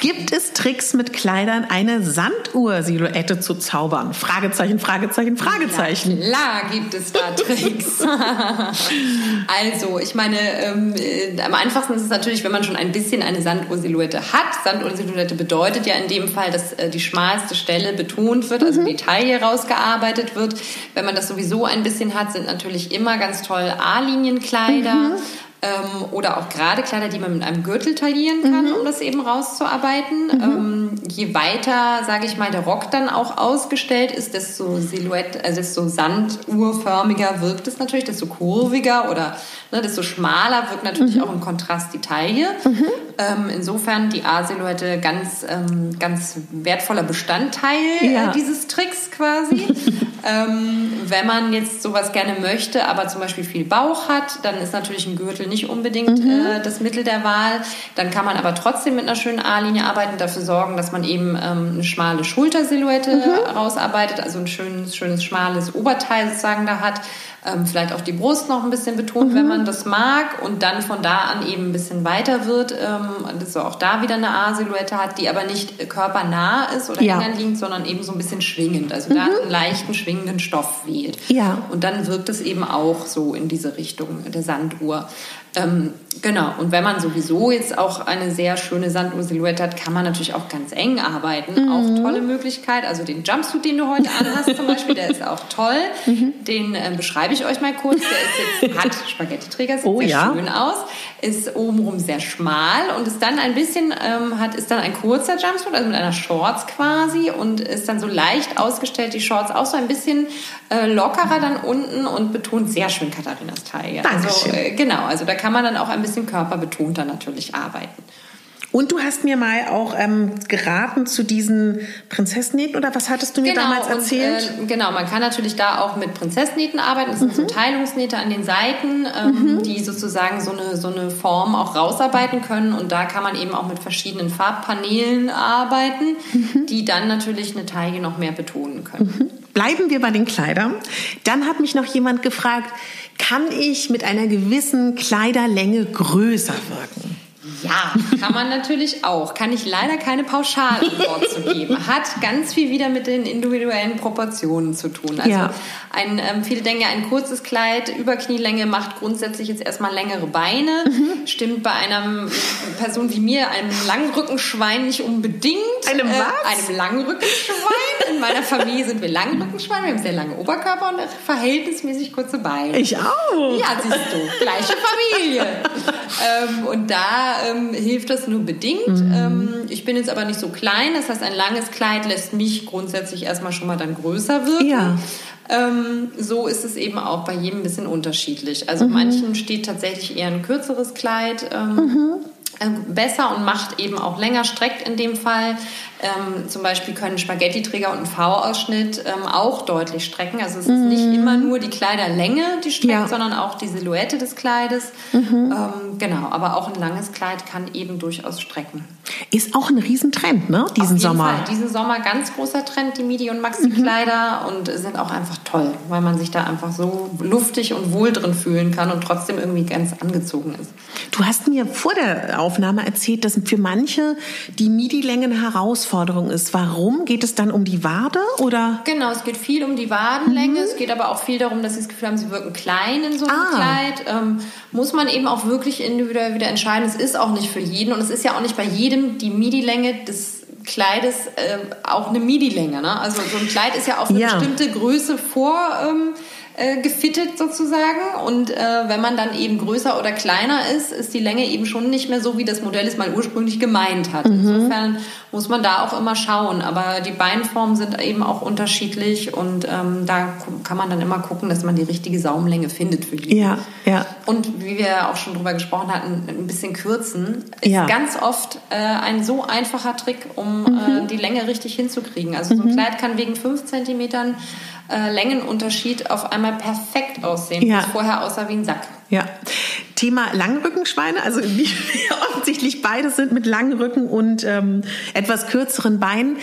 Gibt es Tricks mit Kleidern, eine Sanduhr-Silhouette zu zaubern? Fragezeichen, Fragezeichen, Fragezeichen. Ja, klar gibt es da Tricks. also, ich meine, ähm, äh, am einfachsten ist es natürlich, wenn man schon ein bisschen eine Sanduhr-Silhouette hat. Sanduhr-Silhouette bedeutet ja in dem Fall, dass äh, die schmalste Stelle betont wird, also mhm. die Taille rausgearbeitet wird. Wenn man das sowieso ein bisschen hat, sind natürlich immer ganz toll A-Linienkleider. Mhm ähm, oder auch gerade Kleider, die man mit einem Gürtel taillieren kann, mhm. um das eben rauszuarbeiten. Mhm. Ähm, je weiter, sage ich mal, der Rock dann auch ausgestellt ist, desto Silhouette, also desto sanduhrförmiger wirkt es natürlich, desto kurviger oder ne, desto schmaler wirkt natürlich mhm. auch im Kontrast die Taille. Mhm. Ähm, insofern die A-Silhouette ganz, ähm, ganz wertvoller Bestandteil äh, ja. äh, dieses Tricks quasi. ähm, wenn man jetzt sowas gerne möchte, aber zum Beispiel viel Bauch hat, dann ist natürlich ein Gürtel nicht unbedingt mhm. äh, das Mittel der Wahl. Dann kann man aber trotzdem mit einer schönen A-Linie arbeiten, dafür sorgen, dass man eben ähm, eine schmale Schultersilhouette mhm. rausarbeitet, also ein schönes, schönes schmales Oberteil sozusagen da hat ähm, vielleicht auch die Brust noch ein bisschen betont, mhm. wenn man das mag und dann von da an eben ein bisschen weiter wird, ähm, dass so auch da wieder eine A-Silhouette hat, die aber nicht körpernah ist oder ja. liegend, sondern eben so ein bisschen schwingend, also mhm. da einen leichten schwingenden Stoff wählt. Ja. Und dann wirkt es eben auch so in diese Richtung der Sanduhr. Ähm, genau, und wenn man sowieso jetzt auch eine sehr schöne Sanduhr-Silhouette hat, kann man natürlich auch ganz eng arbeiten. Mhm. Auch tolle Möglichkeit. Also den Jumpsuit, den du heute anhast zum Beispiel, der ist auch toll. Mhm. Den äh, beschreibe ich euch mal kurz. Der ist jetzt, hat Spaghetti-Träger, sieht oh, sehr ja. schön aus, ist obenrum sehr schmal und ist dann ein bisschen, ähm, hat, ist dann ein kurzer Jumpsuit, also mit einer Shorts quasi und ist dann so leicht ausgestellt, die Shorts auch so ein bisschen äh, lockerer dann unten und betont sehr schön Katharinas Taille. Also, Dankeschön. Also, äh, genau, also da kann man dann auch ein bisschen körperbetonter natürlich arbeiten. Und du hast mir mal auch ähm, geraten zu diesen Prinzessnähten oder was hattest du mir Genau, damals erzählt? Und, äh, genau, man kann natürlich da auch mit Prinzessnähten arbeiten. Das sind so Teilungsnähte an den Seiten, ähm, die sozusagen so eine, so eine Form auch rausarbeiten können. Und da kann man eben auch mit verschiedenen Farbpaneelen arbeiten, die dann natürlich eine Taille noch mehr betonen können. Bleiben wir bei den Kleidern. Dann hat mich noch jemand gefragt, kann ich mit einer gewissen Kleiderlänge größer wirken? Ja, kann man natürlich auch. Kann ich leider keine Pauschalantwort zu geben. Hat ganz viel wieder mit den individuellen Proportionen zu tun. Also Ja. ein, ähm, viele denken ja, ein kurzes Kleid über Knielänge macht grundsätzlich jetzt erstmal längere Beine. Mhm. Stimmt bei einer Person wie mir, einem Langrückenschwein nicht unbedingt. Äh, Einem was? einem Langrückenschwein. In meiner Familie sind wir Langrückenschweine. Wir haben sehr lange Oberkörper und verhältnismäßig kurze Beine. Ich auch. Ja, siehst du, gleiche Familie. ähm, und da ähm, hilft das nur bedingt. Mhm. Ähm, ich bin jetzt aber nicht so klein, das heißt, ein langes Kleid lässt mich grundsätzlich erstmal schon mal dann größer wirken. Ja. Ähm, so ist es eben auch bei jedem ein bisschen unterschiedlich. Also Mhm. manchen steht tatsächlich eher ein kürzeres Kleid. Ähm, Mhm. Äh, Besser und macht eben auch länger, streckt in dem Fall. Ähm, zum Beispiel können Spaghetti-Träger und ein V-Ausschnitt ähm, auch deutlich strecken. Also es ist nicht immer nur die Kleiderlänge, die streckt, Mhm. Ja. Mhm. sondern auch die Silhouette des Kleides. Ähm, genau, aber auch ein langes Kleid kann eben durchaus strecken. Ist auch ein Riesentrend, ne? Diesen Auf jeden Sommer. Fall. Diesen Sommer ganz großer Trend, die Midi- und Maxi-Kleider und sind auch einfach toll, weil man sich da einfach so luftig und wohl drin fühlen kann und trotzdem irgendwie ganz angezogen ist. Du hast mir vor der Aufnahme erzählt, dass für manche die Midi-Länge eine Herausforderung ist. Warum? Geht es dann um die Wade oder? Genau, es geht viel um die Wadenlänge, es geht aber auch viel darum, dass sie das Gefühl haben, sie wirken klein in so einem Ah. Kleid. Ähm, muss man eben auch wirklich individuell wieder entscheiden. Es ist auch nicht für jeden und es ist ja auch nicht bei jedem die Midi-Länge des Kleides äh, auch eine Midi-Länge. Ne? Also so ein Kleid ist ja auf eine Ja. bestimmte Größe vor. Ähm, äh, gefittet sozusagen und äh, wenn man dann eben größer oder kleiner ist, ist die Länge eben schon nicht mehr so, wie das Modell es mal ursprünglich gemeint hat. Insofern muss man da auch immer schauen, aber die Beinformen sind eben auch unterschiedlich und ähm, da kann man dann immer gucken, dass man die richtige Saumlänge findet für die. Ja, ja. Und wie wir auch schon drüber gesprochen hatten, ein bisschen kürzen ist Ja. ganz oft äh, ein so einfacher Trick, um Mhm. äh, die Länge richtig hinzukriegen. Also so ein Kleid kann wegen 5 Zentimetern äh, Längenunterschied auf einmal perfekt aussehen, Ja. vorher aussah wie ein Sack. Ja. Thema Langrückenschweine, also die, offensichtlich beides sind mit langen Rücken und ähm, etwas kürzeren Beinen.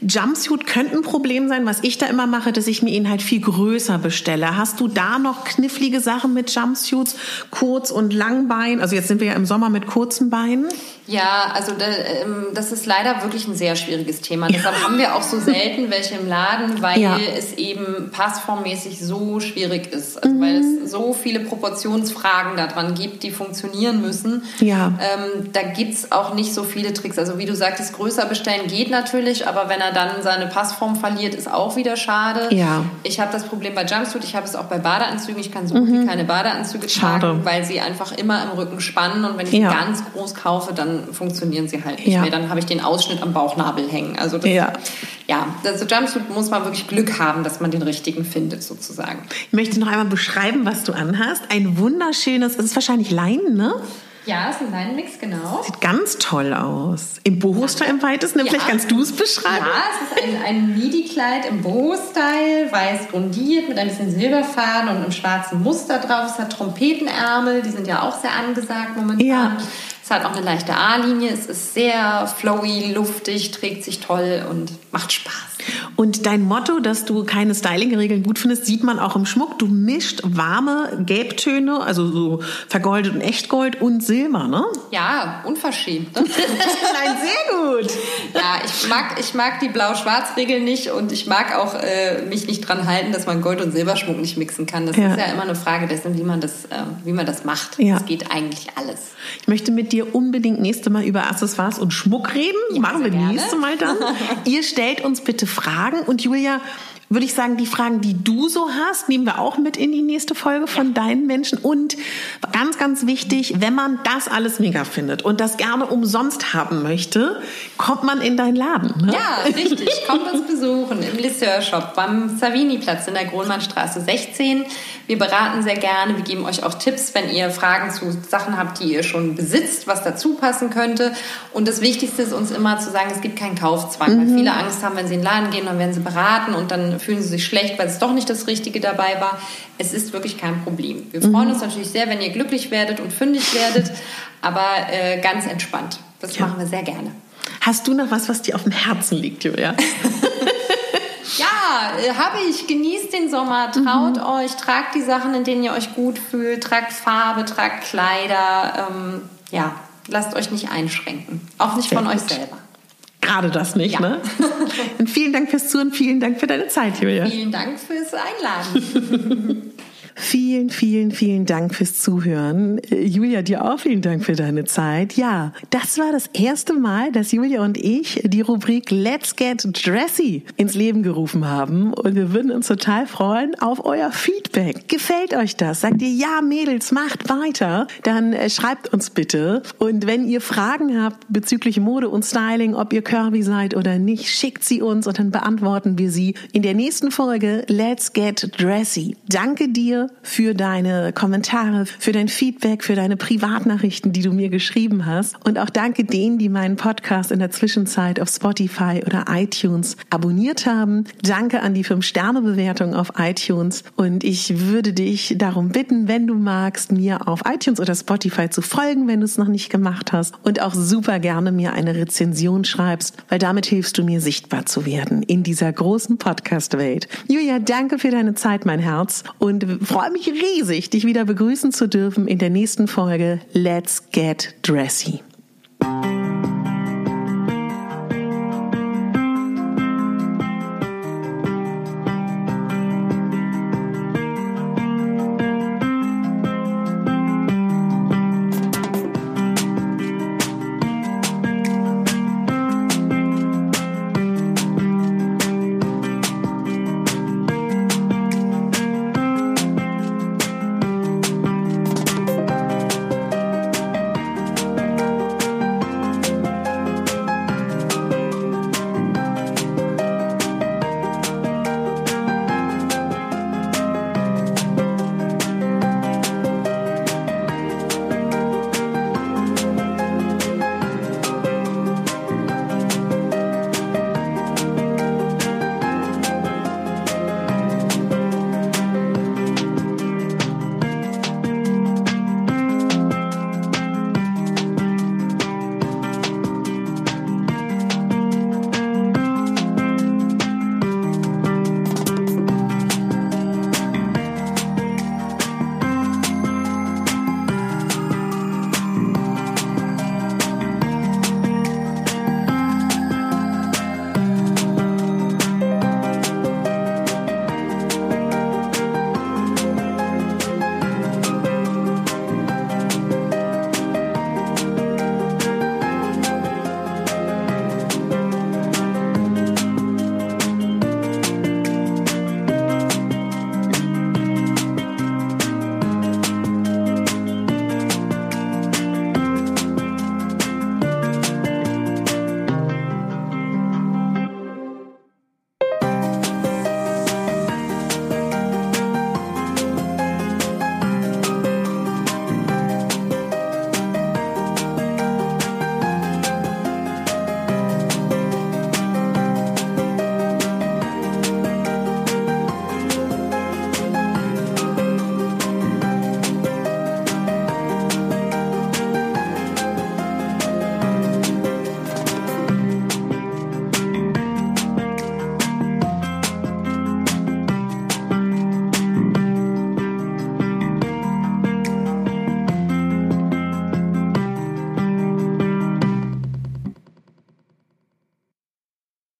Jumpsuit könnte ein Problem sein, was ich da immer mache, dass ich mir ihn halt viel größer bestelle. Hast du da noch knifflige Sachen mit Jumpsuits, kurz und lang Bein? Also jetzt sind wir ja im Sommer mit kurzen Beinen. Ja, also ähm, das ist leider wirklich ein sehr schwieriges Thema. Deshalb haben wir auch so selten welche im Laden, weil Ja. es eben passformmäßig so schwierig ist. Also weil Mhm. es so viele Proportionsfragen daran gibt, die funktionieren müssen. Ja. Ähm, da gibt's auch nicht so viele Tricks. Also wie du sagtest, größer bestellen geht natürlich, aber wenn er dann seine Passform verliert, ist auch wieder schade. Ja. Ich habe das Problem bei Jumpsuit, ich habe es auch bei Badeanzügen. Ich kann so wie keine Badeanzüge Mhm. Schade. tragen, weil sie einfach immer im Rücken spannen und wenn ich Ja. ganz groß kaufe, dann funktionieren sie halt nicht Ja. mehr. Dann habe ich den Ausschnitt am Bauchnabel hängen. Also das, Ja. ja, also Jumpsuit muss man wirklich Glück haben, dass man den richtigen findet sozusagen. Ich möchte noch einmal beschreiben, was du anhast. Ein wunderschönes, es ist wahrscheinlich Leinen, ne? Ja, ist ein Leinenmix, genau. Sieht ganz toll aus. Im Boho-Style im weitesten. Ja. Vielleicht kannst du es beschreiben. Ja, es ist ein, ein Midi-Kleid im Boho-Style, weiß grundiert mit ein bisschen Silberfaden und einem schwarzen Muster drauf. Es hat Trompetenärmel, die sind ja auch sehr angesagt momentan. Ja. Es hat auch eine leichte A-Linie, es ist sehr flowy, luftig, trägt sich toll und macht Spaß. Und dein Motto, dass du keine Styling-Regeln gut findest, sieht man auch im Schmuck. Du mischt warme Gelbtöne, also so vergoldet und Echtgold und Silber, ne? Ja, unverschämt. Ne? Nein, sehr gut. Ja, ich mag, ich mag die Blau-Schwarz-Regel nicht und ich mag auch äh, mich nicht dran halten, dass man Gold- und Silberschmuck nicht mixen kann. Das Ja. ist ja immer eine Frage dessen, wie man das, äh, wie man das macht. Ja. Es geht eigentlich alles. Ich möchte mit dir unbedingt nächste Mal über Accessoires und Schmuck reden. Ja, Machen wir gerne. nächste Mal dann. Ihr stellt uns bitte Fragen und Julia, würde ich sagen, die Fragen, die du so hast, nehmen wir auch mit in die nächste Folge von ja. deinen Menschen. Und ganz, ganz wichtig, wenn man das alles mega findet und das gerne umsonst haben möchte, kommt man in deinen Laden. Ne? Ja, richtig. Kommt uns besuchen im Lisseur Shop beim Savini-Platz in der Grohlmannstraße 16. Wir beraten sehr gerne. Wir geben euch auch Tipps, wenn ihr Fragen zu Sachen habt, die ihr schon besitzt, was dazu passen könnte. Und das Wichtigste ist uns immer zu sagen, es gibt keinen Kaufzwang, mhm. weil viele Angst haben, wenn sie in den Laden gehen, dann werden sie beraten und dann fühlen sie sich schlecht, weil es doch nicht das Richtige dabei war. Es ist wirklich kein Problem. Wir freuen mhm. uns natürlich sehr, wenn ihr glücklich werdet und fündig werdet, aber äh, ganz entspannt. Das ja. machen wir sehr gerne. Hast du noch was, was dir auf dem Herzen liegt, Julia? ja, äh, habe ich. Genießt den Sommer, traut mhm. euch, tragt die Sachen, in denen ihr euch gut fühlt, tragt Farbe, tragt Kleider. Ähm, ja, lasst euch nicht einschränken. Auch nicht Sehr von gut. euch selber. Gerade das nicht, ja. ne? Und vielen Dank fürs Zuhören, vielen Dank für deine Zeit, Julia. Vielen Dank fürs Einladen. Vielen, vielen, vielen Dank fürs Zuhören. Äh, Julia, dir auch vielen Dank für deine Zeit. Ja, das war das erste Mal, dass Julia und ich die Rubrik Let's Get Dressy ins Leben gerufen haben. Und wir würden uns total freuen auf euer Feedback. Gefällt euch das? Sagt ihr, ja, Mädels, macht weiter. Dann äh, schreibt uns bitte. Und wenn ihr Fragen habt bezüglich Mode und Styling, ob ihr curvy seid oder nicht, schickt sie uns und dann beantworten wir sie in der nächsten Folge Let's Get Dressy. Danke dir für deine Kommentare, für dein Feedback, für deine Privatnachrichten, die du mir geschrieben hast. Und auch danke denen, die meinen Podcast in der Zwischenzeit auf Spotify oder iTunes abonniert haben. Danke an die 5-Sterne-Bewertung auf iTunes. Und ich würde dich darum bitten, wenn du magst, mir auf iTunes oder Spotify zu folgen, wenn du es noch nicht gemacht hast. Und auch super gerne mir eine Rezension schreibst, weil damit hilfst du mir sichtbar zu werden in dieser großen Podcast-Welt. Julia, danke für deine Zeit, mein Herz. Und freue mich riesig, dich wieder begrüßen zu dürfen in der nächsten Folge Let's Get Dressy.